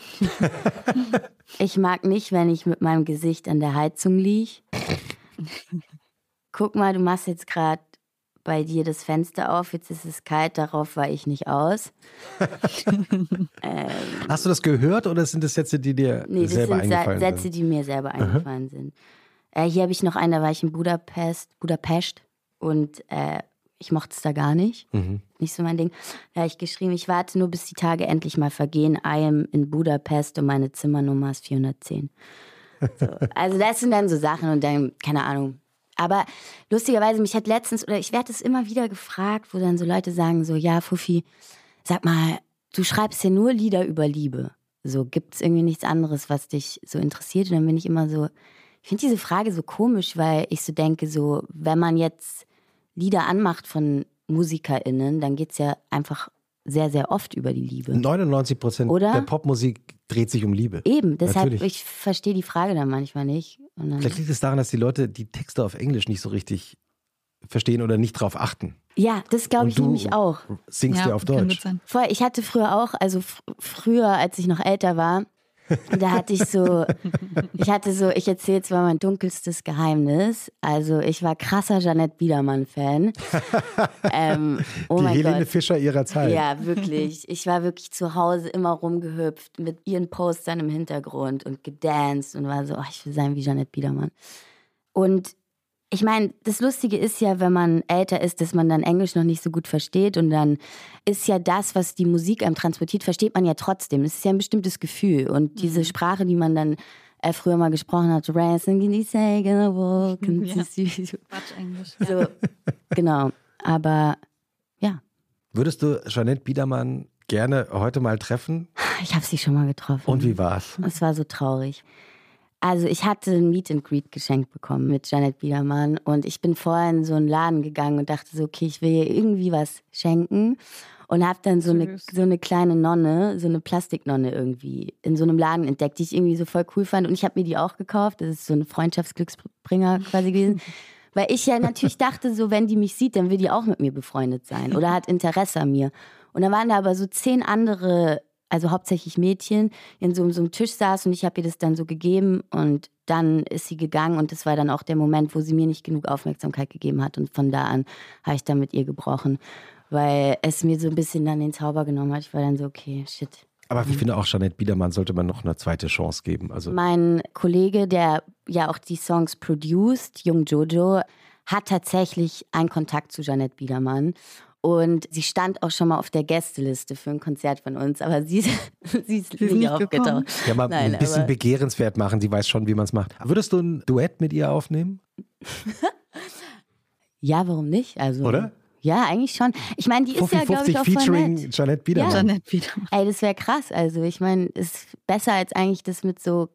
ich mag nicht, wenn ich mit meinem Gesicht an der Heizung liege. Guck mal, du machst jetzt gerade bei dir das Fenster auf, jetzt ist es kalt, darauf war ich nicht aus. Hast du das gehört oder sind das Sätze, die dir Nee, das selber sind Sa- eingefallen Sätze, sind? die mir selber eingefallen sind. Äh, hier habe ich noch einen, da war ich in Budapest, Budapest und äh, ich mochte es da gar nicht. Mhm. Nicht so mein Ding. Da habe ich geschrieben, ich warte nur, bis die Tage endlich mal vergehen. I am in Budapest und meine Zimmernummer ist 410. So. Also das sind dann so Sachen und dann, keine Ahnung. Aber lustigerweise, mich hat letztens, oder ich werde es immer wieder gefragt, wo dann so Leute sagen so, ja, Fuffi, sag mal, du schreibst ja nur Lieder über Liebe. So, gibt es irgendwie nichts anderes, was dich so interessiert? Und dann bin ich immer so, ich finde diese Frage so komisch, weil ich so denke, so, wenn man jetzt Lieder anmacht von MusikerInnen, dann geht es ja einfach sehr, sehr oft über die Liebe. 99 Prozent Oder? der Popmusik dreht sich um Liebe. Eben, deshalb, Natürlich. ich verstehe die Frage dann manchmal nicht. Und dann, Vielleicht liegt es daran, dass die Leute die Texte auf Englisch nicht so richtig verstehen oder nicht drauf achten. ja, das glaube ich du nämlich auch. Singst ja, dir auf Deutsch. ich hatte früher auch, also fr früher, als ich noch älter war, da hatte ich so, ich hatte so, ich erzähle jetzt mal mein dunkelstes Geheimnis. Also ich war krasser Janette Biedermann-Fan. ähm, oh die Helene Gott. Fischer ihrer Zeit. Ja, wirklich. Ich war wirklich zu Hause immer rumgehüpft mit ihren Postern im Hintergrund und gedanced und war so, oh, ich will sein wie Janette Biedermann. Und ich meine, das Lustige ist ja, wenn man älter ist, dass man dann Englisch noch nicht so gut versteht und dann ist ja das, was die Musik einem transportiert, versteht man ja trotzdem. Es ist ja ein bestimmtes Gefühl und diese Sprache, die man dann äh, früher mal gesprochen hat, Ransom, can you say, gonna walk, and Ja. Quatsch, Englisch. so, genau. Aber ja, Würdest du Jeanette Biedermann gerne heute mal treffen? ich habe sie schon mal getroffen. Und wie war's? Es war so traurig. Also ich hatte ein Meet and Greet geschenkt bekommen mit Janet Biedermann und ich bin vorher in so einen Laden gegangen und dachte so, okay, ich will ihr irgendwie was schenken und habe dann so eine, so eine kleine Nonne, so eine Plastiknonne irgendwie in so einem Laden entdeckt, die ich irgendwie so voll cool fand und ich habe mir die auch gekauft. Das ist so ein Freundschaftsglücksbringer quasi gewesen. Weil ich ja natürlich dachte, so wenn die mich sieht, dann will die auch mit mir befreundet sein oder hat Interesse an mir. Und dann waren da aber so zehn andere, also hauptsächlich Mädchen, in so, so einem Tisch saß und ich habe ihr das dann so gegeben und dann ist sie gegangen und das war dann auch der Moment, wo sie mir nicht genug Aufmerksamkeit gegeben hat und von da an habe ich dann mit ihr gebrochen, weil es mir so ein bisschen dann den Zauber genommen hat. Ich war dann so, okay, shit. Aber ich finde auch Jeanette Biedermann sollte man noch eine zweite Chance geben. Also Mein Kollege, der ja auch die Songs produced, Jung Jojo, hat tatsächlich einen Kontakt zu Jeanette Biedermann. Und sie stand auch schon mal auf der Gästeliste für ein Konzert von uns, aber sie, sie ist ist nicht nicht aufgetaucht. ja, mal Nein, ein bisschen begehrenswert machen. Sie weiß schon, wie man es macht. Würdest du ein Duett mit ihr aufnehmen? Ja, warum nicht? Also, Oder? Ja, eigentlich schon. Ich meine, die ist ja, glaube ich, auch voll featuring nett. Jeanette Biedermann. Jeanette wieder. Ey, das wäre krass. Also, ich meine, ist besser als eigentlich das mit so.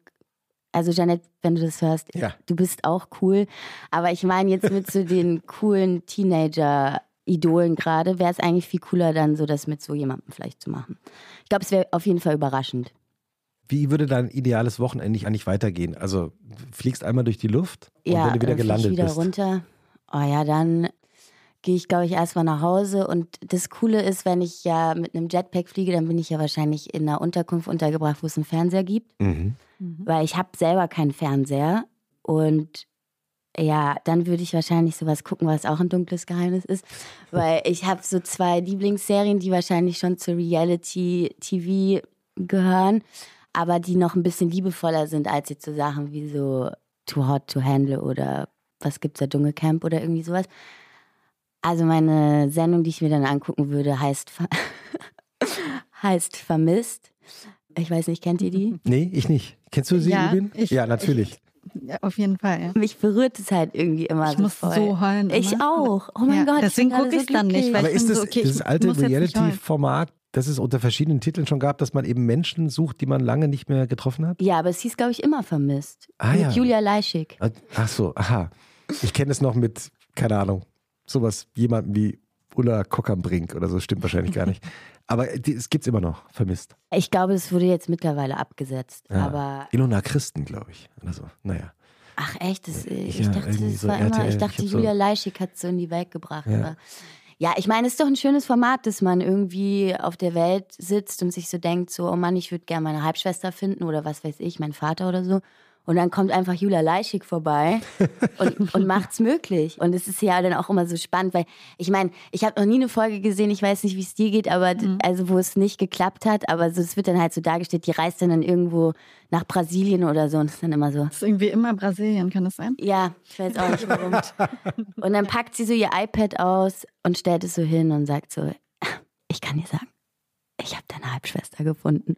Also, Janet, wenn du das hörst, Ja. du bist auch cool. Aber ich meine, jetzt mit so den coolen Teenager-Idolen gerade, wäre es eigentlich viel cooler, dann so das mit so jemandem vielleicht zu machen. Ich glaube, es wäre auf jeden Fall überraschend. Wie würde dein ideales Wochenende eigentlich weitergehen? Also fliegst einmal durch die Luft und ja, wenn du wieder gelandet ich wieder bist. runter. Oh ja, dann gehe ich, glaube ich, erstmal nach Hause. Und das Coole ist, wenn ich ja mit einem Jetpack fliege, dann bin ich ja wahrscheinlich in einer Unterkunft untergebracht, wo es einen Fernseher gibt. Mhm. weil ich habe selber keinen Fernseher und ja, dann würde ich wahrscheinlich sowas gucken, was auch ein dunkles Geheimnis ist, weil ich habe so zwei Lieblingsserien, die wahrscheinlich schon zur Reality TV gehören, aber die noch ein bisschen liebevoller sind als jetzt so Sachen wie so Too Hot to Handle oder was gibt's da Dschungelcamp oder irgendwie sowas. Also meine Sendung, die ich mir dann angucken würde, heißt Ver heißt Vermisst. Ich weiß nicht, kennt ihr die? Nee, ich nicht. Kennst du sie, Ja, Ubin? ich- ja, natürlich. Ja, auf jeden Fall. Ja. Mich berührt es halt irgendwie immer Ich so muss voll. so heulen. Ich immer. auch. Oh mein Ja, Gott. deswegen ich gucke gerade ich's dann nicht, weil Aber ich ist das so, okay, dieses ich alte. Reality-Format, das es unter verschiedenen Titeln schon gab, dass man eben Menschen sucht, die man lange nicht mehr getroffen hat? Ja, aber es hieß, glaube ich, immer vermisst. Ah, Mit ja. Julia Leischig. Ach so, aha. Ich kenne es noch mit, keine Ahnung, sowas, jemanden wie Ulla Kockernbrink oder so, stimmt wahrscheinlich gar nicht. Aber es gibt es immer noch, vermisst. Ich glaube, es wurde jetzt mittlerweile abgesetzt. Ja. Aber, Ilona Christen, glaube ich. Oder so. Naja. ach echt, das, ich Ja, dachte, das so war immer, RTL, ich ich dachte, so- Julia Leischig hat es so in die Welt gebracht. Ja. Aber ja, ich meine, es ist doch ein schönes Format, dass man irgendwie auf der Welt sitzt und sich so denkt, so, oh Mann, ich würde gerne meine Halbschwester finden oder was weiß ich, mein Vater oder so. Und dann kommt einfach Julia Leischig vorbei und, und macht's möglich. Und es ist ja dann auch immer so spannend, weil ich meine, ich habe noch nie eine Folge gesehen, ich weiß nicht, wie es dir geht, aber d- also wo es nicht geklappt hat, aber so, es wird dann halt so dargestellt, die reist dann, dann irgendwo nach Brasilien oder so und ist dann immer so, Das ist irgendwie immer Brasilien, kann das sein? ja, ich weiß auch nicht warum. Und dann packt sie so ihr iPad aus und stellt es so hin und sagt so, ich kann dir sagen, ich habe deine Halbschwester gefunden.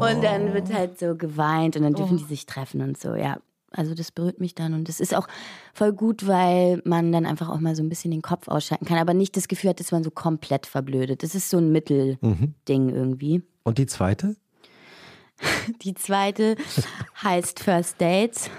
Und dann wird halt so geweint und dann dürfen die sich treffen und so, ja. Also das berührt mich dann und das ist auch voll gut, weil man dann einfach auch mal so ein bisschen den Kopf ausschalten kann, aber nicht das Gefühl hat, dass man so komplett verblödet. Das ist so ein Mittelding irgendwie. Und die zweite? Die zweite heißt First Dates.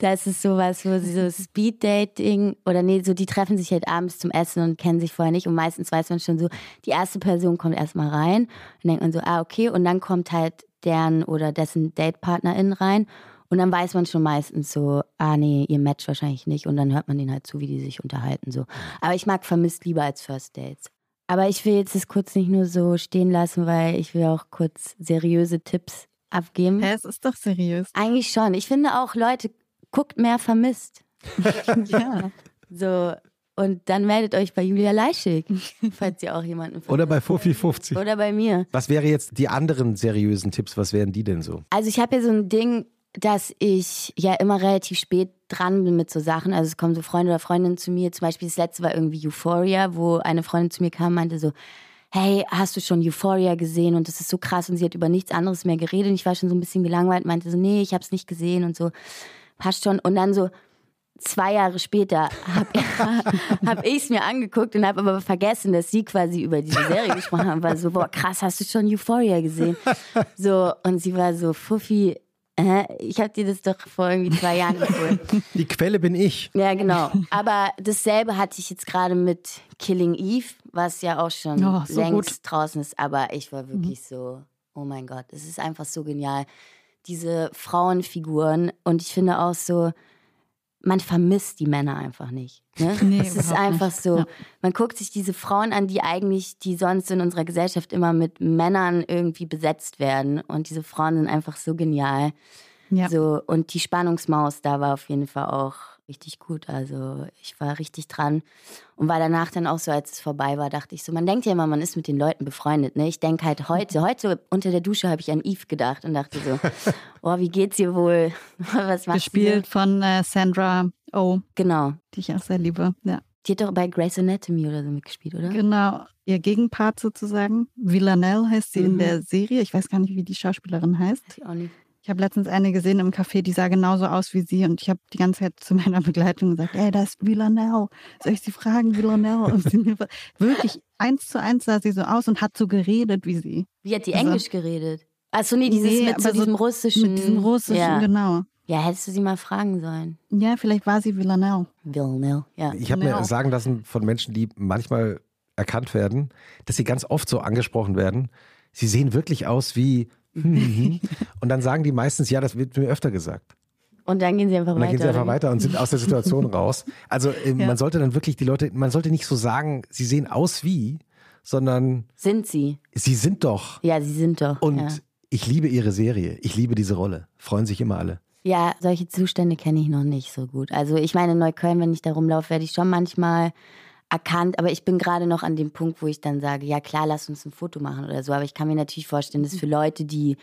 Das ist sowas, wo sie so Speed-Dating oder nee, so die treffen sich halt abends zum Essen und kennen sich vorher nicht und meistens weiß man schon so, die erste Person kommt erstmal rein und denkt man so, ah, okay, und dann kommt halt deren oder dessen Datepartnerin rein und dann weiß man schon meistens so, ah nee, ihr Match wahrscheinlich nicht und dann hört man denen halt zu, wie die sich unterhalten so. Aber ich mag vermisst lieber als First Dates. Aber ich will jetzt das kurz nicht nur so stehen lassen, weil ich will auch kurz seriöse Tipps abgeben. Ja, es ist doch seriös. Eigentlich schon. Ich finde auch, Leute, guckt mehr vermisst. Ja. So. Und dann meldet euch bei Julia Leischig, falls ihr auch jemanden Oder vermisst. bei Fofi 50. Oder bei mir. Was wäre jetzt die anderen seriösen Tipps? Was wären die denn so? Also ich habe ja so ein Ding, dass ich ja immer relativ spät dran bin mit so Sachen. Also es kommen so Freunde oder Freundinnen zu mir. Zum Beispiel das letzte war irgendwie Euphoria, wo eine Freundin zu mir kam und meinte so, hey, hast du schon Euphoria gesehen? Und das ist so krass. Und sie hat über nichts anderes mehr geredet. Und ich war schon so ein bisschen gelangweilt, meinte so, nee, ich habe es nicht gesehen und so. Passt schon. Und dann so zwei Jahre später habe hab ich es mir angeguckt und habe aber vergessen, dass sie quasi über diese Serie gesprochen haben. War so, boah, krass, hast du schon Euphoria gesehen? So, und sie war so, Fuffi, äh, ich habe dir das doch vor irgendwie zwei Jahren empfohlen. Die Quelle bin ich. Ja, genau. Aber dasselbe hatte ich jetzt gerade mit Killing Eve, was ja auch schon Oh, so längst gut. draußen ist. Aber ich war wirklich so, oh mein Gott, es ist einfach so genial. Diese Frauenfiguren und ich finde auch so, man vermisst die Männer einfach nicht. Ne? Nee, es ist einfach nicht. so, Ja. man guckt sich diese Frauen an, die eigentlich, die sonst in unserer Gesellschaft immer mit Männern irgendwie besetzt werden. Und diese Frauen sind einfach so genial. Ja. So, und die Spannungsmaus da war auf jeden Fall auch richtig gut. Also ich war richtig dran und war danach dann auch so, als es vorbei war, dachte ich so, man denkt ja immer, man ist mit den Leuten befreundet. Ne? Ich denke halt heute, heute unter der Dusche habe ich an Eve gedacht und dachte so, oh, wie geht's ihr wohl? Was macht Gespielt sie? von äh, Sandra Oh. Genau. Die ich auch sehr liebe, ja. Die hat doch bei Grey's Anatomy oder so mitgespielt, oder? Genau, ihr Gegenpart sozusagen. Villanelle heißt sie mhm. in der Serie. Ich weiß gar nicht, wie die Schauspielerin heißt. Ich auch nicht. Ich habe letztens eine gesehen im Café, die sah genauso aus wie sie und ich habe die ganze Zeit zu meiner Begleitung gesagt, ey, da ist Villanelle. Soll ich sie fragen, Villanelle? Und sie mir wirklich eins zu eins sah sie so aus und hat so geredet wie sie. Wie hat die also, Englisch geredet? Achso, nee, dieses nee, mit so diesem russischen. Mit diesem russischen, ja. genau. Ja, hättest du sie mal fragen sollen. Ja, vielleicht war sie Villanelle. Villanelle, ja. Ich habe mir sagen lassen von Menschen, die manchmal erkannt werden, dass sie ganz oft so angesprochen werden. Sie sehen wirklich aus wie. Und dann sagen die meistens, ja, das wird mir öfter gesagt. Und dann gehen sie einfach weiter. Und dann gehen sie einfach weiter und sind aus der Situation raus. Also äh, ja. man sollte dann wirklich die Leute, man sollte nicht so sagen, sie sehen aus wie, sondern. Sind sie. Sie sind doch. Ja, sie sind doch. Und ja. ich liebe ihre Serie. Ich liebe diese Rolle. Freuen sich immer alle. Ja, solche Zustände kenne ich noch nicht so gut. Also ich meine, in Neukölln, wenn ich da rumlaufe, werde ich schon manchmal erkannt, aber ich bin gerade noch an dem Punkt, wo ich dann sage, ja klar, lass uns ein Foto machen oder so. Aber ich kann mir natürlich vorstellen, dass für Leute, die,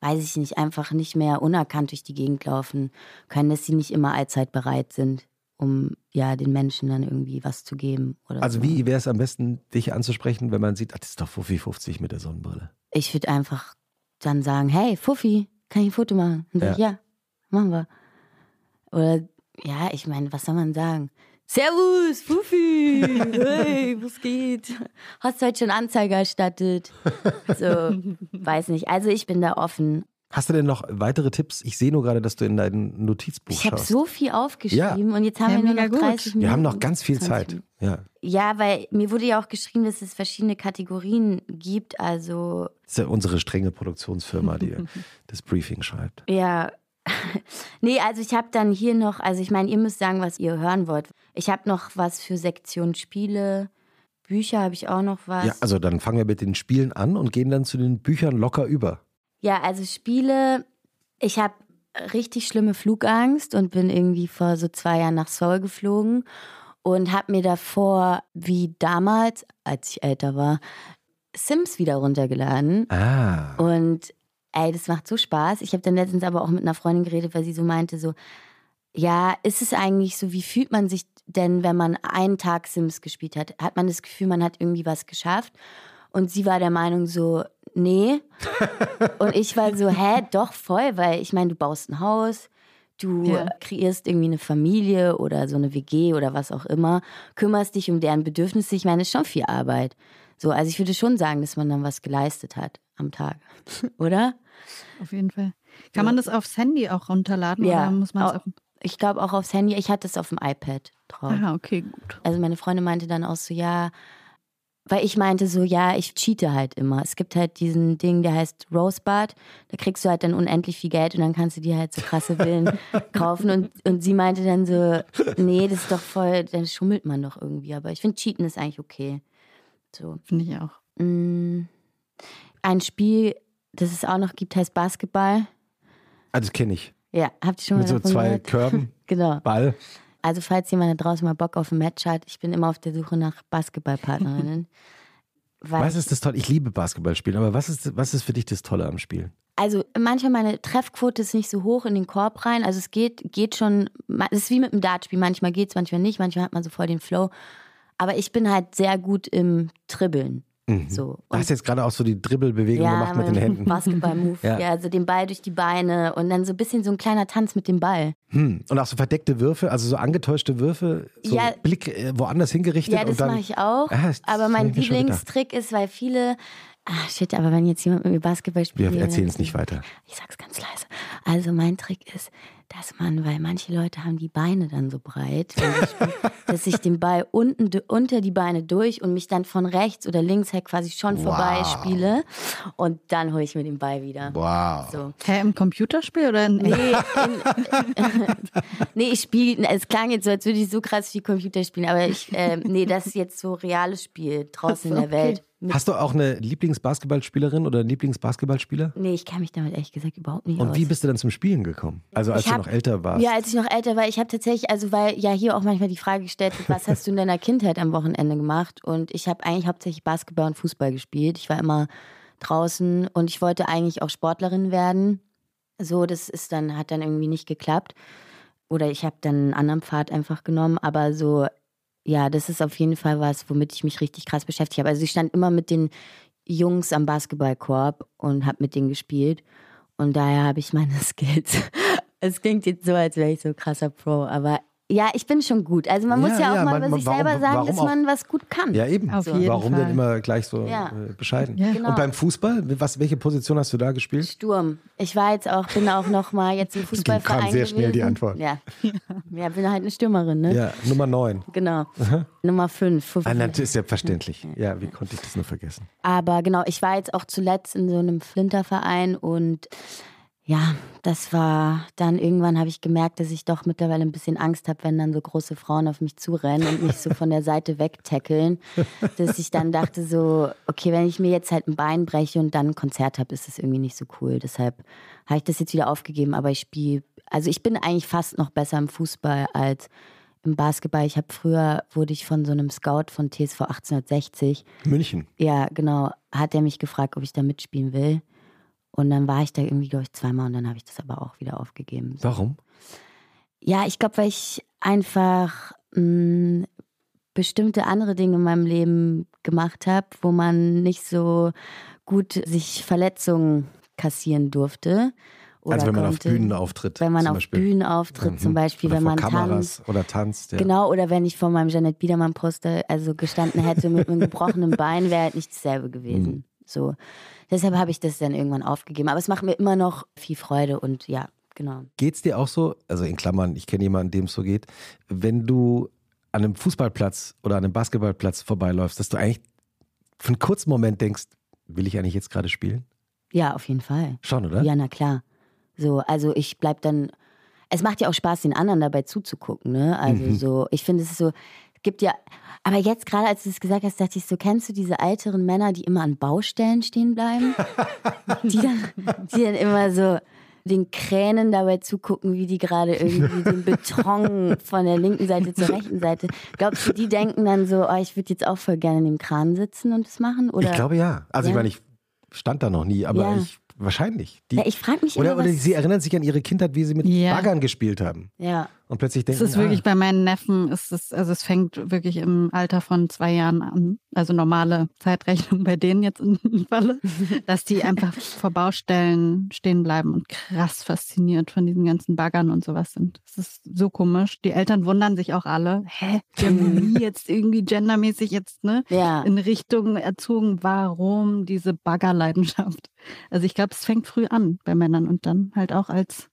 weiß ich nicht, einfach nicht mehr unerkannt durch die Gegend laufen können, dass sie nicht immer allzeit bereit sind, um ja den Menschen dann irgendwie was zu geben. also so. wie wäre es am besten, dich anzusprechen, wenn man sieht, ach, das ist doch Fuffi 50 mit der Sonnenbrille? Ich würde einfach dann sagen, hey Fuffi, kann ich ein Foto machen? Und ja. So, ja machen wir. Oder, ja, ich meine, was soll man sagen? Servus, Fufi, hey, was geht? Hast du heute schon Anzeige erstattet? So, weiß nicht. Also ich bin da offen. Hast du denn noch weitere Tipps? Ich sehe nur gerade, dass du in dein Notizbuch ich schaust. Ich habe so viel aufgeschrieben ja. und jetzt haben ja, wir nur noch 30 Minuten. Wir haben noch ganz viel Zeit. Ja. ja, weil mir wurde ja auch geschrieben, dass es verschiedene Kategorien gibt. Also das ist ja unsere strenge Produktionsfirma, die das Briefing schreibt. Ja, nee, also ich habe dann hier noch, also ich meine, ihr müsst sagen, was ihr hören wollt. Ich habe noch was für Sektion Spiele. Bücher habe ich auch noch was. Ja, also dann fangen wir mit den Spielen an und gehen dann zu den Büchern locker über. Ja, also Spiele, ich habe richtig schlimme Flugangst und bin irgendwie vor so zwei Jahren nach Seoul geflogen und habe mir davor, wie damals, als ich älter war, Sims wieder runtergeladen. Ah. Und Ey, das macht so Spaß. Ich habe dann letztens aber auch mit einer Freundin geredet, weil sie so meinte, so, ja, ist es eigentlich so, wie fühlt man sich denn, wenn man einen Tag Sims gespielt hat? Hat man das Gefühl, man hat irgendwie was geschafft? Und sie war der Meinung so, nee. Und ich war so, hä, doch voll, weil ich meine, du baust ein Haus, du ja. kreierst irgendwie eine Familie oder so eine WG oder was auch immer, kümmerst dich um deren Bedürfnisse. Ich meine, es ist schon viel Arbeit. So, also ich würde schon sagen, dass man dann was geleistet hat am Tag, oder? Auf jeden Fall. Kann man das aufs Handy auch runterladen ja. oder muss man auch? Ich glaube auch aufs Handy. Ich hatte es auf dem iPad drauf. Ah, okay, gut. Also meine Freundin meinte dann auch so, ja, weil ich meinte so, ja, ich cheate halt immer. Es gibt halt diesen Ding, der heißt Rosebud. Da kriegst du halt dann unendlich viel Geld und dann kannst du dir halt so krasse Villen kaufen. Und, und sie meinte dann so, nee, das ist doch voll, dann schummelt man doch irgendwie. Aber ich finde, cheaten ist eigentlich okay. So. Finde ich auch. Mm, ein Spiel, das es auch noch gibt, heißt Basketball. Ah, das kenne ich. Ja, habt ihr schon Mit mal so zwei gehört? Körben. genau. Ball. Also, falls jemand da draußen mal Bock auf ein Match hat, ich bin immer auf der Suche nach Basketballpartnerinnen. was ist das Tolle? Ich liebe Basketballspielen, aber was ist, was ist für dich das Tolle am Spielen? Also manchmal meine Treffquote ist nicht so hoch in den Korb rein. Also es geht, geht schon, es ist wie mit dem Dartspiel. Manchmal geht es, manchmal nicht. Manchmal hat man so voll den Flow. Aber ich bin halt sehr gut im Tribbeln. Mhm. So. du hast jetzt gerade auch so die Dribbelbewegung ja, gemacht mit den Händen. Basketball-Move, ja. ja. also den Ball durch die Beine und dann so ein bisschen so ein kleiner Tanz mit dem Ball. Hm. Und auch so verdeckte Würfe, also so angetäuschte Würfe, so ja, Blick äh, woanders hingerichtet. Ja, das mache ich auch. Ah, aber mein Lieblingstrick ist, weil viele Ah, shit, aber wenn jetzt jemand mit mir Basketball spielt. Wir erzählen es nicht weiter. Ich sag's ganz leise. Also mein Trick ist, dass man, weil manche Leute haben die Beine dann so breit, dass ich den Ball unten unter die Beine durch und mich dann von rechts oder links her quasi schon wow. vorbei spiele und dann hole ich mir den Ball wieder. Wow. So. Hä, im Computerspiel oder in Nee, in, nee ich spiele, es klang jetzt so, als würde ich so krass wie Computer spielen, aber ich, äh, nee, das ist jetzt so reales Spiel draußen in der Welt. Hast du auch eine Lieblingsbasketballspielerin oder einen Lieblingsbasketballspieler? Nee, ich kenne mich damit ehrlich gesagt überhaupt nicht Und aus. wie bist du dann zum Spielen gekommen? Also als Ich du hab- noch älter warst? Ja, als ich noch älter war, ich habe tatsächlich, also weil ja hier auch manchmal die Frage gestellt wird, was hast du in deiner Kindheit am Wochenende gemacht? Und ich habe eigentlich hauptsächlich Basketball und Fußball gespielt. Ich war immer draußen und ich wollte eigentlich auch Sportlerin werden. So, das ist dann, hat dann irgendwie nicht geklappt. Oder ich habe dann einen anderen Pfad einfach genommen, aber so, ja, das ist auf jeden Fall was, womit ich mich richtig krass beschäftigt habe. Also ich stand immer mit den Jungs am Basketballkorb und habe mit denen gespielt. Und daher habe ich meine Skills. Es klingt jetzt so, als wäre ich so krasser Pro, aber ja, ich bin schon gut. Also man Ja, muss ja auch ja, mal man- über sich warum- selber sagen, dass auch? man was gut kann. Ja, eben. Auf jeden Warum Fall. denn immer gleich so Ja. äh, bescheiden? Ja. Genau. Und beim Fußball, was, welche Position hast du da gespielt? Sturm. Ich war jetzt auch, bin auch noch mal jetzt im Fußballverein kam sehr schnell die gewesen. Antwort. Ja. ja, bin halt eine Stürmerin, ne? Ja, Nummer 9. Genau. Nummer fünf. Ah, das ist ja verständlich. Ja, wie konnte ich das nur vergessen? Aber genau, ich war jetzt auch zuletzt in so einem Flinterverein und ja, das war dann irgendwann habe ich gemerkt, dass ich doch mittlerweile ein bisschen Angst habe, wenn dann so große Frauen auf mich zurennen und mich so von der Seite wegtackeln, dass ich dann dachte so, okay, wenn ich mir jetzt halt ein Bein breche und dann ein Konzert habe, ist das irgendwie nicht so cool. Deshalb habe ich das jetzt wieder aufgegeben, aber ich spiele, also ich bin eigentlich fast noch besser im Fußball als im Basketball. Ich habe früher wurde ich von so einem Scout von TSV 1860 München. ja, genau. Hat er mich gefragt, ob ich da mitspielen will. Und dann war ich da irgendwie, glaube ich, zweimal und dann habe ich das aber auch wieder aufgegeben. Warum? Ja, ich glaube, weil ich einfach mh, bestimmte andere Dinge in meinem Leben gemacht habe, wo man nicht so gut sich Verletzungen kassieren durfte. Oder also wenn man auf konnte. Bühnen auftritt. Wenn man zum auf Beispiel. Bühnen auftritt, zum Mhm. Beispiel, oder wenn man Kameras tanzt. oder tanzt. Ja. Genau, oder wenn ich vor meinem Janet Biedermann Poster also gestanden hätte mit einem gebrochenen Bein, wäre halt nicht dasselbe gewesen. Mhm. So. Deshalb habe ich das dann irgendwann aufgegeben. Aber es macht mir immer noch viel Freude und ja, genau. Geht's dir auch so, also in Klammern, ich kenne jemanden, dem es so geht, wenn du an einem Fußballplatz oder an einem Basketballplatz vorbeiläufst, dass du eigentlich für einen kurzen Moment denkst, will ich eigentlich jetzt gerade spielen? Ja, auf jeden Fall. Schon, oder? Ja, na klar. So, also ich bleib dann. Es macht ja auch Spaß, den anderen dabei zuzugucken, ne? Also Mhm. so, ich finde es ist so, es gibt ja. Aber jetzt gerade, als du es gesagt hast, dachte ich so, kennst du diese älteren Männer, die immer an Baustellen stehen bleiben? die, dann, die dann immer so den Kränen dabei zugucken, wie die gerade irgendwie den Beton von der linken Seite zur rechten Seite. Glaubst du, die denken dann so, oh, ich würde jetzt auch voll gerne in dem Kran sitzen und das machen? Oder? Ich glaube ja. Also ich Ja. meine, ich stand da noch nie, aber Ja. ich wahrscheinlich. Die, ja, ich frage mich oder immer, oder was, sie erinnern sich an ihre Kindheit, wie sie mit Ja. Baggern gespielt haben. ja. Und plötzlich Es denken, ist wirklich ah, bei meinen Neffen, ist es, also es fängt wirklich im Alter von zwei Jahren an, also normale Zeitrechnung bei denen jetzt in dem Falle, dass die einfach vor Baustellen stehen bleiben und krass fasziniert von diesen ganzen Baggern und sowas sind. Es ist so komisch. Die Eltern wundern sich auch alle, hä, wir haben nie jetzt irgendwie gendermäßig jetzt, ne, Ja. in Richtung erzogen, warum diese Baggerleidenschaft. Also ich glaube, es fängt früh an bei Männern und dann halt auch als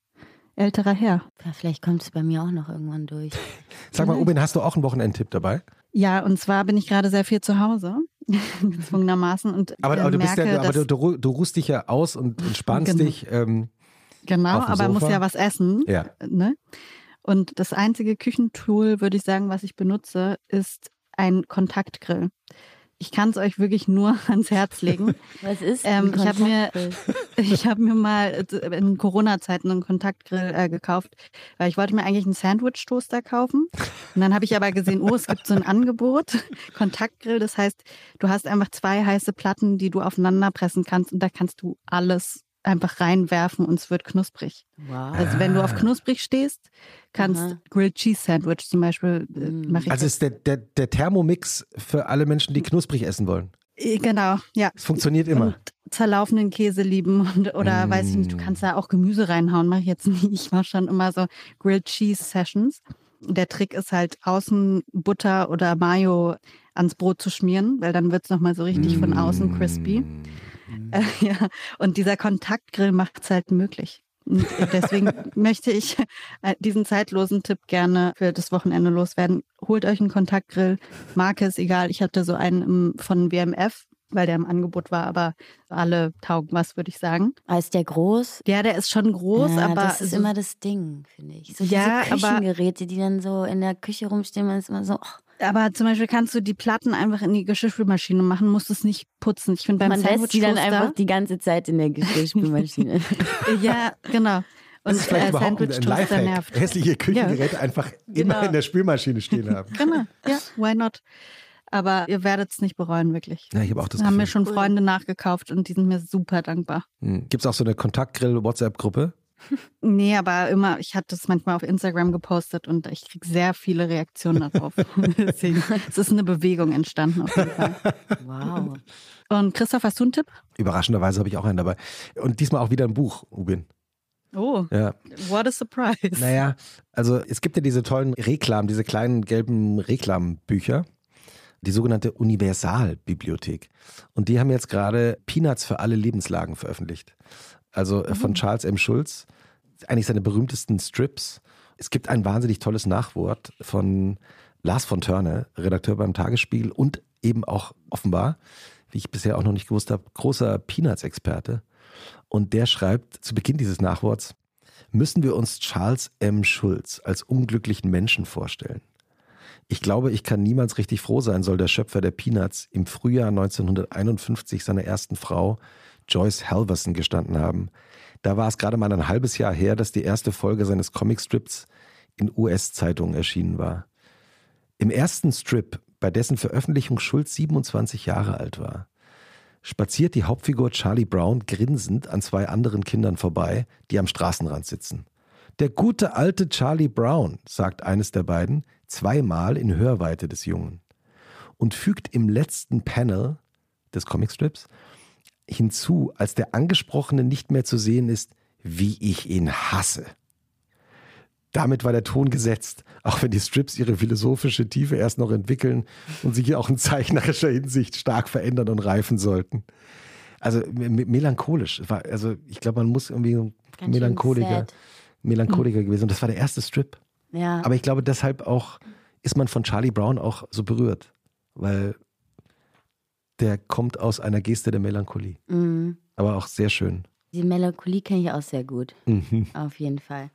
älterer Herr. Ja, vielleicht kommt es bei mir auch noch irgendwann durch. Sag mal, Ubin, hast du auch einen Wochenendtipp dabei? Ja, und zwar bin ich gerade sehr viel zu Hause, gezwungenermaßen. Und Aber, äh, aber, du, bist merke, ja, aber du, du, du ruhst dich ja aus und entspannst Genau. dich. Ähm, genau, aber muss Sofa. ja was essen. ja. Ne? Und das einzige Küchentool, würde ich sagen, was ich benutze, ist ein Kontaktgrill. Ich kann es euch wirklich nur ans Herz legen. Was ist? Ähm, ich habe mir, ich habe mir mal äh, in Corona-Zeiten einen Kontaktgrill äh, gekauft, weil ich wollte mir eigentlich einen Sandwich-Toaster kaufen. Und dann habe ich aber gesehen, oh, es gibt so ein Angebot, Kontaktgrill. Das heißt, du hast einfach zwei heiße Platten, die du aufeinander pressen kannst und da kannst du alles einfach reinwerfen und es wird knusprig. Wow. Also wenn du auf Ah. knusprig stehst, kannst Aha. Grilled Cheese Sandwich zum Beispiel äh, Mm. mache ich. Also ist der, der, der Thermomix für alle Menschen, die knusprig essen wollen. Äh, genau, ja. Es funktioniert immer. Und zerlaufenden Käse lieben und, oder weiß ich nicht, du Mm. kannst da auch Gemüse reinhauen, mache ich jetzt nicht. Ich mache schon immer so Grilled Cheese Sessions. Der Trick ist halt außen Butter oder Mayo ans Brot zu schmieren, weil dann wird es nochmal so richtig von außen crispy. Äh, ja, und dieser Kontaktgrill macht es halt möglich. Und deswegen möchte ich äh, diesen zeitlosen Tipp gerne für das Wochenende loswerden. Holt euch einen Kontaktgrill. Marke ist egal. Ich hatte so einen von WMF, weil der im Angebot war, aber alle taugen was, würde ich sagen. Ist der groß? Ja, der ist schon groß, ja, aber das ist so- immer das Ding, finde ich. So Ja, diese aber- Küchengeräte, die dann so in der Küche rumstehen, man ist immer so, ach, Aber zum Beispiel kannst du die Platten einfach in die Geschirrspülmaschine machen, musst es nicht putzen. Ich finde beim Man lässt die dann einfach die ganze Zeit in der Geschirrspülmaschine. Ja, genau. Das Und ist vielleicht äh, überhaupt ein Lifehack. nervt. Hässliche Küchengeräte einfach immer Genau. in der Spülmaschine stehen haben. Genau, ja, why not? Aber ihr werdet es nicht bereuen, wirklich. Ja, ich habe auch das Das haben mir schon Freunde nachgekauft und die sind mir super dankbar. Gibt es auch so eine Kontaktgrill-WhatsApp-Gruppe? Nee, aber immer, ich hatte es manchmal auf Instagram gepostet und ich kriege sehr viele Reaktionen darauf. Deswegen, es ist eine Bewegung entstanden auf jeden Fall. wow. Und Christoph, hast du einen Tipp? Überraschenderweise habe ich auch einen dabei. Und diesmal auch wieder ein Buch, Ubin. Oh, Ja. what a surprise. Naja, also es gibt ja diese tollen Reklam, diese kleinen gelben Reklambücher, die sogenannte Universalbibliothek. Und die haben jetzt gerade Peanuts für alle Lebenslagen veröffentlicht. Also äh, von Charles M. Schulz, eigentlich seine berühmtesten Strips. Es gibt ein wahnsinnig tolles Nachwort von Lars von Törne, Redakteur beim Tagesspiegel und eben auch offenbar, wie ich bisher auch noch nicht gewusst habe, großer Peanuts-Experte. Und der schreibt zu Beginn dieses Nachworts, müssen wir uns Charles M. Schulz als unglücklichen Menschen vorstellen. Ich glaube, ich kann niemals richtig froh sein, soll der Schöpfer der Peanuts im Frühjahr 1951 seiner ersten Frau Joyce Halverson gestanden haben. Da war es gerade mal ein halbes Jahr her, dass die erste Folge seines Comicstrips in US-Zeitungen erschienen war. Im ersten Strip, bei dessen Veröffentlichung Schulz 27 Jahre alt war, spaziert die Hauptfigur Charlie Brown grinsend an zwei anderen Kindern vorbei, die am Straßenrand sitzen. Der gute alte Charlie Brown, sagt eines der beiden, zweimal in Hörweite des Jungen. Und fügt im letzten Panel des Comicstrips hinzu, als der Angesprochene nicht mehr zu sehen ist, wie ich ihn hasse. Damit war der Ton gesetzt, auch wenn die Strips ihre philosophische Tiefe erst noch entwickeln und sich auch in zeichnerischer Hinsicht stark verändern und reifen sollten. Also me- me- melancholisch. Also ich glaube, man muss irgendwie ein Ganz Melancholiker. Melancholiker gewesen. Und das war der erste Strip. Ja. Aber ich glaube, deshalb auch ist man von Charlie Brown auch so berührt, weil der kommt aus einer Geste der Melancholie. Mhm. Aber auch sehr schön. Die Melancholie kenne ich auch sehr gut. Mhm. Auf jeden Fall.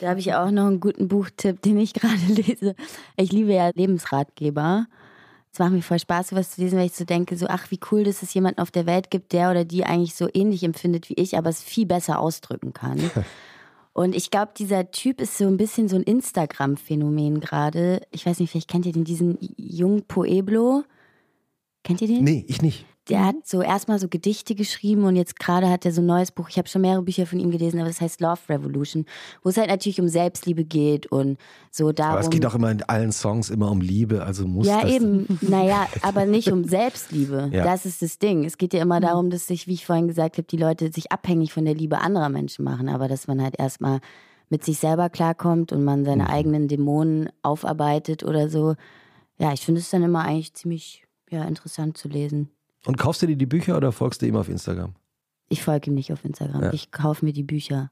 Da habe ich auch noch einen guten Buchtipp, den ich gerade lese. Ich liebe ja Lebensratgeber. Es macht mir voll Spaß, sowas zu lesen, weil ich so denke, so, ach, wie cool, dass es jemanden auf der Welt gibt, der oder die eigentlich so ähnlich empfindet wie ich, aber es viel besser ausdrücken kann. Und ich glaube, dieser Typ ist so ein bisschen so ein Instagram-Phänomen gerade. Ich weiß nicht, vielleicht kennt ihr den, diesen Jung Pueblo. Kennt ihr den? Nee, ich nicht. Der hat so erstmal so Gedichte geschrieben und jetzt gerade hat er so ein neues Buch. Ich habe schon mehrere Bücher von ihm gelesen, aber das heißt Love Revolution, wo es halt natürlich um Selbstliebe geht und so darum. Aber es geht auch immer in allen Songs immer um Liebe, also muss ja, das eben. Naja, aber nicht um Selbstliebe. Ja. Das ist das Ding. Es geht ja immer darum, dass sich, wie ich vorhin gesagt habe, die Leute sich abhängig von der Liebe anderer Menschen machen, aber dass man halt erstmal mit sich selber klarkommt und man seine Mhm. eigenen Dämonen aufarbeitet oder so. Ja, ich finde es dann immer eigentlich ziemlich ja, interessant zu lesen. Und kaufst du dir die Bücher oder folgst du ihm auf Instagram? Ich folge ihm nicht auf Instagram. Ja. Ich kaufe mir die Bücher.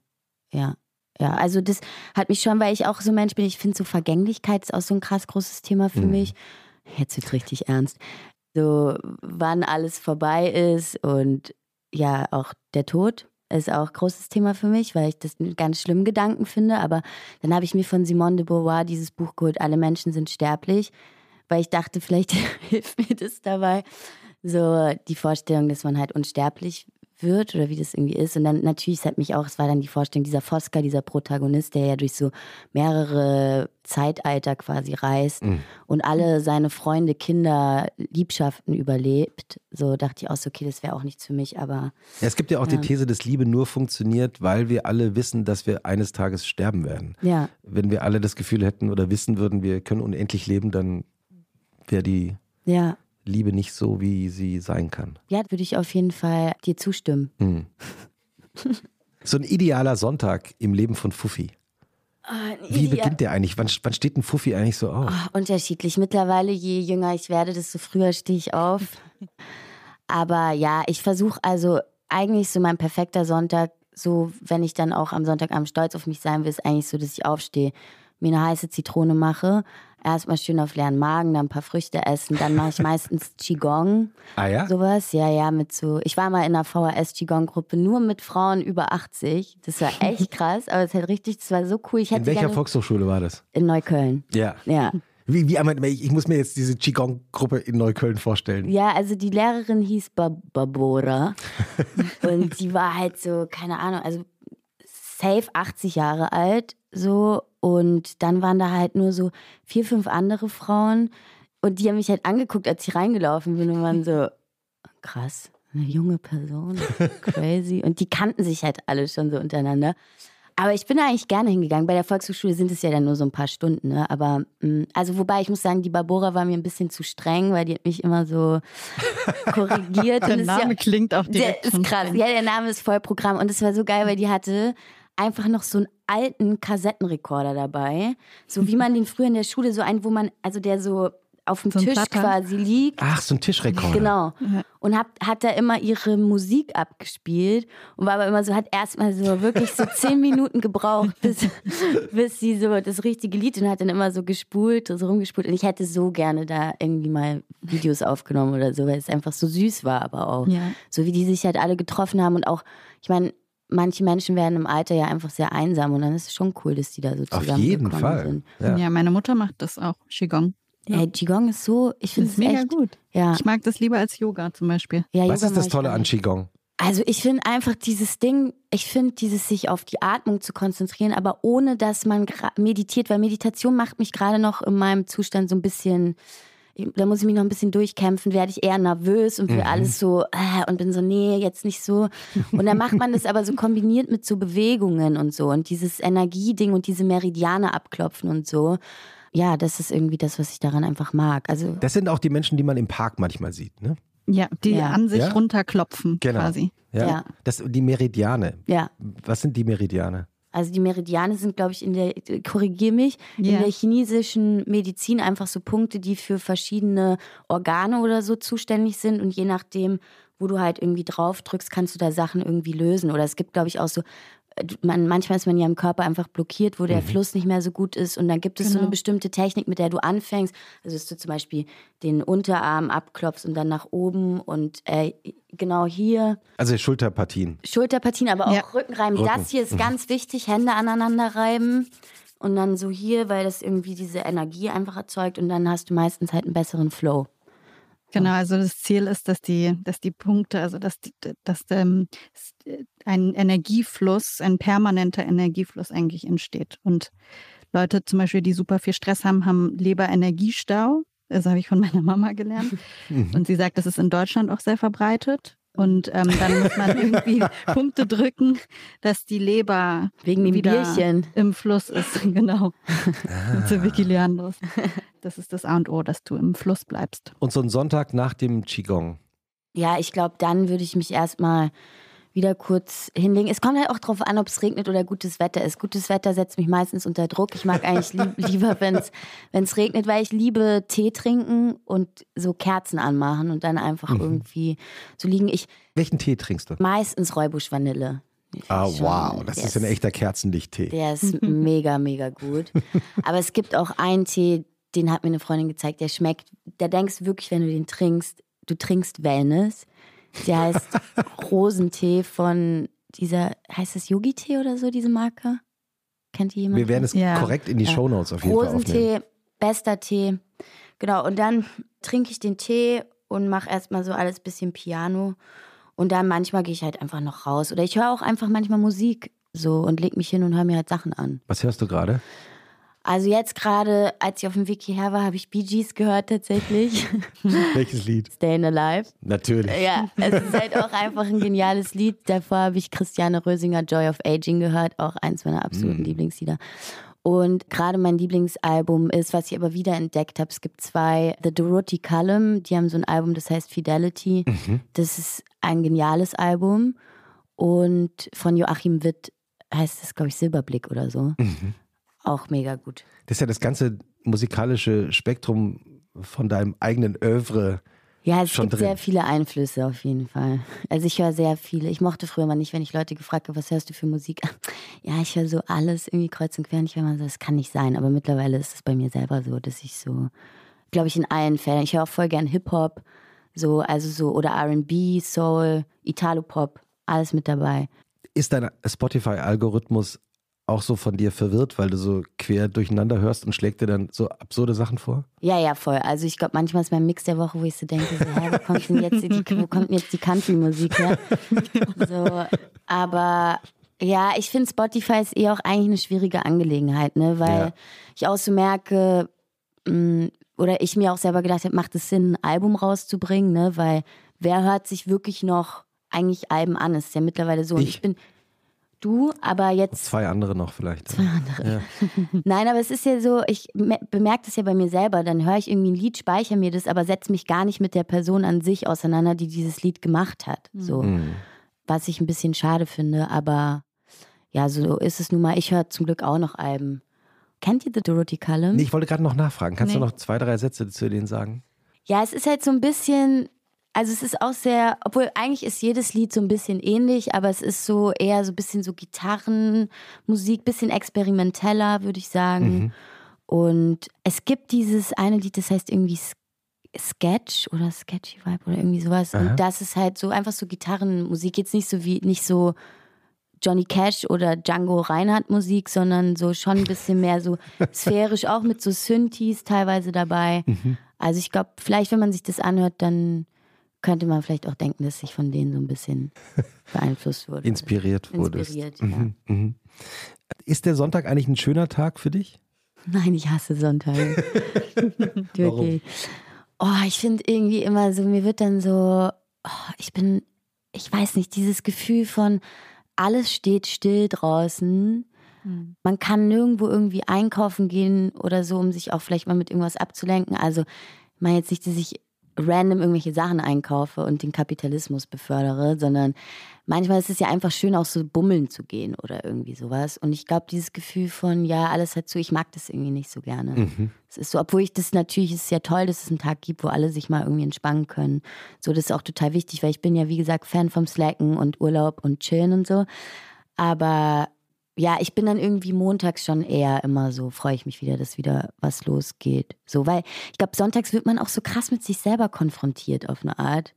Ja. Ja, also das hat mich schon, weil ich auch so ein Mensch bin, ich finde so Vergänglichkeit ist auch so ein krass großes Thema für Mhm. mich. Jetzt wird richtig ernst. So, wann alles vorbei ist und ja, auch der Tod ist auch ein großes Thema für mich, weil ich das einen ganz schlimmen Gedanken finde. Aber dann habe ich mir von Simone de Beauvoir dieses Buch geholt, Alle Menschen sind sterblich, weil ich dachte, vielleicht hilft mir das dabei. So die Vorstellung, dass man halt unsterblich wird oder wie das irgendwie ist. Und dann natürlich, es hat mich auch, es war dann die Vorstellung, dieser Fosca, dieser Protagonist, der ja durch so mehrere Zeitalter quasi reist Mhm. und alle seine Freunde, Kinder, Liebschaften überlebt. So dachte ich auch so, okay, das wäre auch nichts für mich, aber Ja, es gibt ja auch Ja. die These, dass Liebe nur funktioniert, weil wir alle wissen, dass wir eines Tages sterben werden. ja, Wenn wir alle das Gefühl hätten oder wissen würden, wir können unendlich leben, dann wäre die ja. Liebe nicht so, wie sie sein kann. Ja, würde ich auf jeden Fall dir zustimmen. Hm. So ein idealer Sonntag im Leben von Fuffi. Wie beginnt der eigentlich? Wann, wann steht ein Fuffi eigentlich so auf? Ah, unterschiedlich. Mittlerweile, je jünger ich werde, desto früher stehe ich auf. Aber ja, ich versuche also eigentlich so mein perfekter Sonntag, so wenn ich dann auch am Sonntagabend stolz auf mich sein will, ist eigentlich so, dass ich aufstehe, mir eine heiße Zitrone mache, erstmal schön auf leeren Magen, dann ein paar Früchte essen, dann mache ich meistens Qigong, Ah ja? sowas. Ja, ja, mit so, ich war mal in einer VHS-Qigong-Gruppe nur mit Frauen über 80. Das war echt krass, aber es hat richtig, das war so cool. Ich hätte In welcher gerne Volkshochschule war das? in Neukölln. Ja. Ja. Wie, wie ich muss mir jetzt diese Qigong-Gruppe in Neukölln vorstellen. Ja, also die Lehrerin hieß Bab Babora und die war halt so, keine Ahnung, also safe 80 Jahre alt so und dann waren da halt nur so vier, fünf andere Frauen und die haben mich halt angeguckt, als ich reingelaufen bin und waren so, krass, eine junge Person, crazy. Und die kannten sich halt alle schon so untereinander. Aber ich bin da eigentlich gerne hingegangen. Bei der Volkshochschule sind es ja dann nur so ein paar Stunden. Ne? Aber mm, also wobei ich muss sagen, die Barbora war mir ein bisschen zu streng, weil die hat mich immer so korrigiert. der Name ja, klingt auch direkt der ist krass. Ja, der Name ist Vollprogramm und es war so geil, weil die hatte einfach noch so einen alten Kassettenrekorder dabei, so wie man den früher in der Schule so einen, wo man also der so auf dem So Tisch Platter? quasi liegt. Ach, so ein Tischrekorder. Genau. Und hat, hat da immer ihre Musik abgespielt und war aber immer so, hat erstmal so wirklich so zehn Minuten gebraucht, bis, bis sie so das richtige Lied und hat dann immer so gespult, so rumgespult. Und ich hätte so gerne da irgendwie mal Videos aufgenommen oder so, weil es einfach so süß war, aber auch. Ja. So wie die sich halt alle getroffen haben und auch, ich meine, manche Menschen werden im Alter ja einfach sehr einsam und dann ist es schon cool, dass die da so Auf zusammengekommen jeden Fall. sind. Ja. Ja. meine Mutter macht das auch, Qigong. Ja. Qigong ist so, ich finde Das es ist mega echt, gut. Ja. Ich mag das lieber als Yoga zum Beispiel. ja Was Yoga ist das Tolle an. Qigong? Also ich finde einfach dieses Ding, ich finde dieses sich auf die Atmung zu konzentrieren, aber ohne dass man meditiert, weil Meditation macht mich gerade noch in meinem Zustand so ein bisschen, da muss ich mich noch ein bisschen durchkämpfen, werde ich eher nervös und will alles so äh, und bin so, nee, jetzt nicht so. Und dann macht man das aber so kombiniert mit so Bewegungen und so und dieses Energieding und diese Meridiane abklopfen und so. Ja, das ist irgendwie das, was ich daran einfach mag. Also Das sind auch die Menschen, die man im Park manchmal sieht, ne? Ja, die Ja. an sich Ja? runterklopfen Genau. quasi. Ja. Ja. Das, die Meridiane. ja, Was sind die Meridiane? Also die Meridiane sind, glaube ich, in der, korrigier mich, Ja. in der chinesischen Medizin einfach so Punkte, die für verschiedene Organe oder so zuständig sind und je nachdem, wo du halt irgendwie drauf drückst, kannst du da Sachen irgendwie lösen. Oder es gibt, glaube ich, auch so, äh, man, manchmal ist man ja im Körper einfach blockiert, wo der Fluss nicht mehr so gut ist und dann gibt es so Genau. eine bestimmte Technik, mit der du anfängst. Also dass du zum Beispiel den Unterarm abklopfst und dann nach oben und äh, genau hier. Also Schulterpartien. Schulterpartien, aber auch Ja. Rückenreiben. Rücken. Das hier ist ganz wichtig, Hände aneinander reiben. Und dann so hier, weil das irgendwie diese Energie einfach erzeugt und dann hast du meistens halt einen besseren Flow. Genau, also das Ziel ist, dass die, dass die Punkte, also dass, die, dass ähm, ein Energiefluss, ein permanenter Energiefluss eigentlich entsteht. Und Leute zum Beispiel, die super viel Stress haben, haben Leberenergiestau. Das habe ich von meiner Mama gelernt. Und sie sagt, das ist in Deutschland auch sehr verbreitet. Und ähm, dann muss man irgendwie Punkte drücken, dass die Leber Wegen dem wieder Bierchen. im Fluss ist. Genau. Zu Vicky Leandros. Das ist das A und O, dass du im Fluss bleibst. Und so ein Sonntag nach dem Qigong. Ja, ich glaube, dann würde ich mich erstmal wieder kurz hinlegen. Es kommt halt auch drauf an, ob es regnet oder gutes Wetter ist. Gutes Wetter setzt mich meistens unter Druck. Ich mag eigentlich lieb, lieber, wenn es regnet, weil ich liebe Tee trinken und so Kerzen anmachen und dann einfach irgendwie so liegen. Ich Welchen Tee trinkst du? meistens Räubusch Vanille. Ah, Schon, wow, das ist ein echter Kerzenlichttee. Der ist mega, mega gut. Aber es gibt auch einen Tee, den hat mir eine Freundin gezeigt, der schmeckt, da denkst wirklich, wenn du den trinkst, du trinkst Wellness. Der heißt Rosentee von dieser, heißt das Yogi-Tee oder so, diese Marke? Kennt die jemand? Wir werden es Ja. korrekt in die Ja. Shownotes auf jeden Fall aufnehmen. Rosentee, bester Tee. Genau, und dann trinke ich den Tee und mache erstmal so alles bisschen Piano. Und dann manchmal gehe ich halt einfach noch raus. Oder ich höre auch einfach manchmal Musik so und leg mich hin und höre mir halt Sachen an. Was hörst du gerade? Also jetzt gerade, als ich auf dem Weg hierher war, habe ich Bee Gees gehört tatsächlich. Welches Lied? Stayin' Alive. Natürlich. Ja, es ist halt auch einfach ein geniales Lied. Davor habe ich Christiane Rösinger Joy of Aging gehört, auch eins meiner absoluten Lieblingslieder. Und gerade mein Lieblingsalbum ist, was ich aber wieder entdeckt habe, es gibt zwei, The Dorothy Cullum, die haben so ein Album, das heißt Fidelity. Das ist ein geniales Album. Und von Joachim Witt heißt es, glaube ich, Silberblick oder so. Auch mega gut. Das ist ja das ganze musikalische Spektrum von deinem eigenen Oeuvre. Ja, es gibt drin. sehr viele Einflüsse auf jeden Fall. Also ich höre sehr viele. Ich mochte früher mal nicht, wenn ich Leute gefragt habe, was hörst du für Musik? Ja, ich höre so alles irgendwie kreuz und quer. Und ich war immer so, das kann nicht sein. Aber mittlerweile ist es bei mir selber so, dass ich so, glaube ich, in allen Fällen, ich höre auch voll gern Hip-Hop, so, also so, oder R&B, Soul, Italo-Pop, alles mit dabei. Ist dein Spotify-Algorithmus auch so von dir verwirrt, weil du so quer durcheinander hörst und schlägt dir dann so absurde Sachen vor? Ja, ja, voll. Also ich glaube, manchmal ist mein Mix der Woche, wo ich so denke, so, hä, wo, kommt denn jetzt die, wo kommt denn jetzt die Country-Musik her? So, aber ja, ich finde Spotify ist eh auch eigentlich eine schwierige Angelegenheit, ne? Weil Ja. ich auch so merke, mh, oder ich mir auch selber gedacht habe, macht es Sinn, ein Album rauszubringen, ne? Weil wer hört sich wirklich noch eigentlich Alben an? Ist ja mittlerweile so. Und Ich. ich bin du, aber jetzt Zwei andere noch vielleicht. Zwei andere. Ja. Nein, aber es ist ja so, ich me- bemerke das ja bei mir selber. Dann höre ich irgendwie ein Lied, speichere mir das, aber setze mich gar nicht mit der Person an sich auseinander, die dieses Lied gemacht hat. So, Mhm. was ich ein bisschen schade finde, aber ja, so ist es nun mal. Ich höre zum Glück auch noch Alben. Kennt ihr The Dorothy Cullum? Nee, ich wollte gerade noch nachfragen. Kannst du Nee. noch zwei, drei Sätze zu denen sagen? Ja, es ist halt so ein bisschen, also es ist auch sehr, obwohl eigentlich ist jedes Lied so ein bisschen ähnlich, aber es ist so eher so ein bisschen so Gitarrenmusik, bisschen experimenteller, würde ich sagen. Und es gibt dieses eine Lied, das heißt irgendwie Sketch oder Sketchy Vibe oder irgendwie sowas. Aha. Und das ist halt so einfach so Gitarrenmusik, jetzt nicht so wie, nicht so Johnny Cash oder Django Reinhardt Musik, sondern so schon ein bisschen mehr so sphärisch, auch mit so Synthes teilweise dabei. Also ich glaube, vielleicht, wenn man sich das anhört, dann könnte man vielleicht auch denken, dass ich von denen so ein bisschen beeinflusst wurde. Inspiriert wurdest. Inspiriert, ja. Mhm. Mhm. Ist der Sonntag eigentlich ein schöner Tag für dich? Nein, ich hasse Sonntage. Wirklich. Oh, ich finde irgendwie immer so, mir wird dann so, oh, ich bin, ich weiß nicht, dieses Gefühl von, alles steht still draußen. Man kann nirgendwo irgendwie einkaufen gehen oder so, um sich auch vielleicht mal mit irgendwas abzulenken. Also, ich meine jetzt nicht, dass ich random irgendwelche Sachen einkaufe und den Kapitalismus befördere, sondern manchmal ist es ja einfach schön, auch so bummeln zu gehen oder irgendwie sowas. Und ich glaube, dieses Gefühl von, ja, alles hat zu, ich mag das irgendwie nicht so gerne. Es ist so, obwohl ich das natürlich, es ist ja toll, dass es einen Tag gibt, wo alle sich mal irgendwie entspannen können. So, das ist auch total wichtig, weil ich bin ja, wie gesagt, Fan vom Slacken und Urlaub und Chillen und so. Aber ja, ich bin dann irgendwie montags schon eher immer so, freue ich mich wieder, dass wieder was losgeht. So, weil ich glaube, sonntags wird man auch so krass mit sich selber konfrontiert auf eine Art.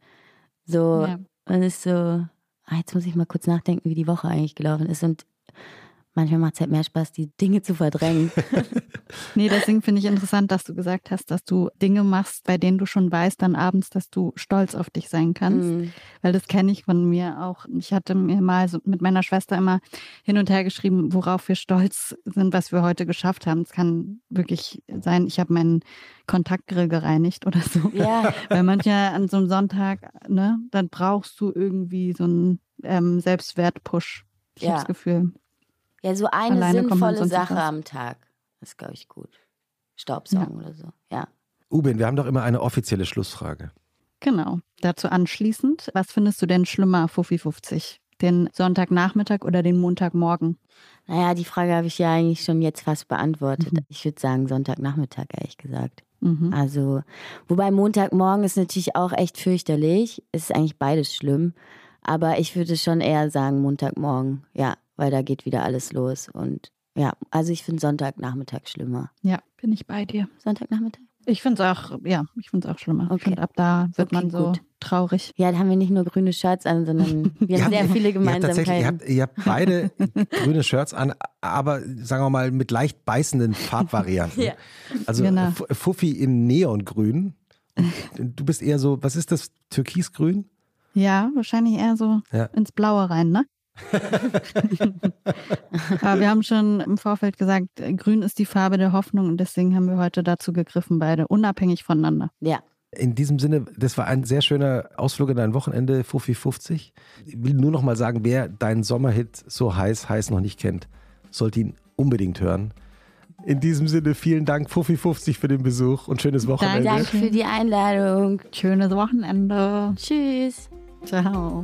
So, Ja. man ist so, ah, jetzt muss ich mal kurz nachdenken, wie die Woche eigentlich gelaufen ist. Und manchmal macht es halt mehr Spaß, die Dinge zu verdrängen. Nee, deswegen finde ich interessant, dass du gesagt hast, dass du Dinge machst, bei denen du schon weißt, dann abends, dass du stolz auf dich sein kannst. Mhm. Weil das kenne ich von mir auch. Ich hatte mir mal so mit meiner Schwester immer hin und her geschrieben, worauf wir stolz sind, was wir heute geschafft haben. Es kann wirklich sein, ich habe meinen Kontaktgrill gereinigt oder so. Ja. Weil manchmal an so einem Sonntag, ne, dann brauchst du irgendwie so einen ähm, Selbstwert-Push. Ich Ja. habe das Gefühl. Ja, so eine Alleine sinnvolle Sache am Tag. Das ist, glaube ich, gut. Staubsaugen oder so. Ja. Ubin, wir haben doch immer eine offizielle Schlussfrage. Genau. Dazu anschließend, was findest du denn schlimmer, Fuffi 50? Den Sonntagnachmittag oder den Montagmorgen? Naja, die Frage habe ich ja eigentlich schon jetzt fast beantwortet. Ich würde sagen Sonntagnachmittag, ehrlich gesagt. Mhm. Also, wobei Montagmorgen ist natürlich auch echt fürchterlich. Es ist eigentlich beides schlimm. Aber ich würde schon eher sagen Montagmorgen. Ja, weil da geht wieder alles los. Und ja, also ich finde Sonntagnachmittag schlimmer. Ja, bin ich bei dir. Sonntagnachmittag? Ich finde es auch, ja, ich finde es auch schlimmer. Okay. finde, ab da wird Okay, man so gut. traurig. Ja, da haben wir nicht nur grüne Shirts an, sondern wir haben sehr viele Ihr habt, tatsächlich, ihr, Gemeinsamkeiten. habt, ihr habt beide grüne Shirts an, aber sagen wir mal mit leicht beißenden Farbvarianten. Ja. Also Genau. Fuffi in Neongrün. Du bist eher so, was ist das? Türkisgrün? Ja, wahrscheinlich eher so Ja. ins Blaue rein, ne? Aber wir haben schon im Vorfeld gesagt, äh, grün ist die Farbe der Hoffnung und deswegen haben wir heute dazu gegriffen, beide unabhängig voneinander. Ja. In diesem Sinne, das war ein sehr schöner Ausflug in dein Wochenende, Fuffi 50. Ich will nur noch mal sagen, wer deinen Sommerhit so heiß, heiß noch nicht kennt, sollte ihn unbedingt hören. In diesem Sinne, vielen Dank, Fuffi 50 für den Besuch und schönes Wochenende. Danke für die Einladung. Schönes Wochenende. Tschüss. Ciao.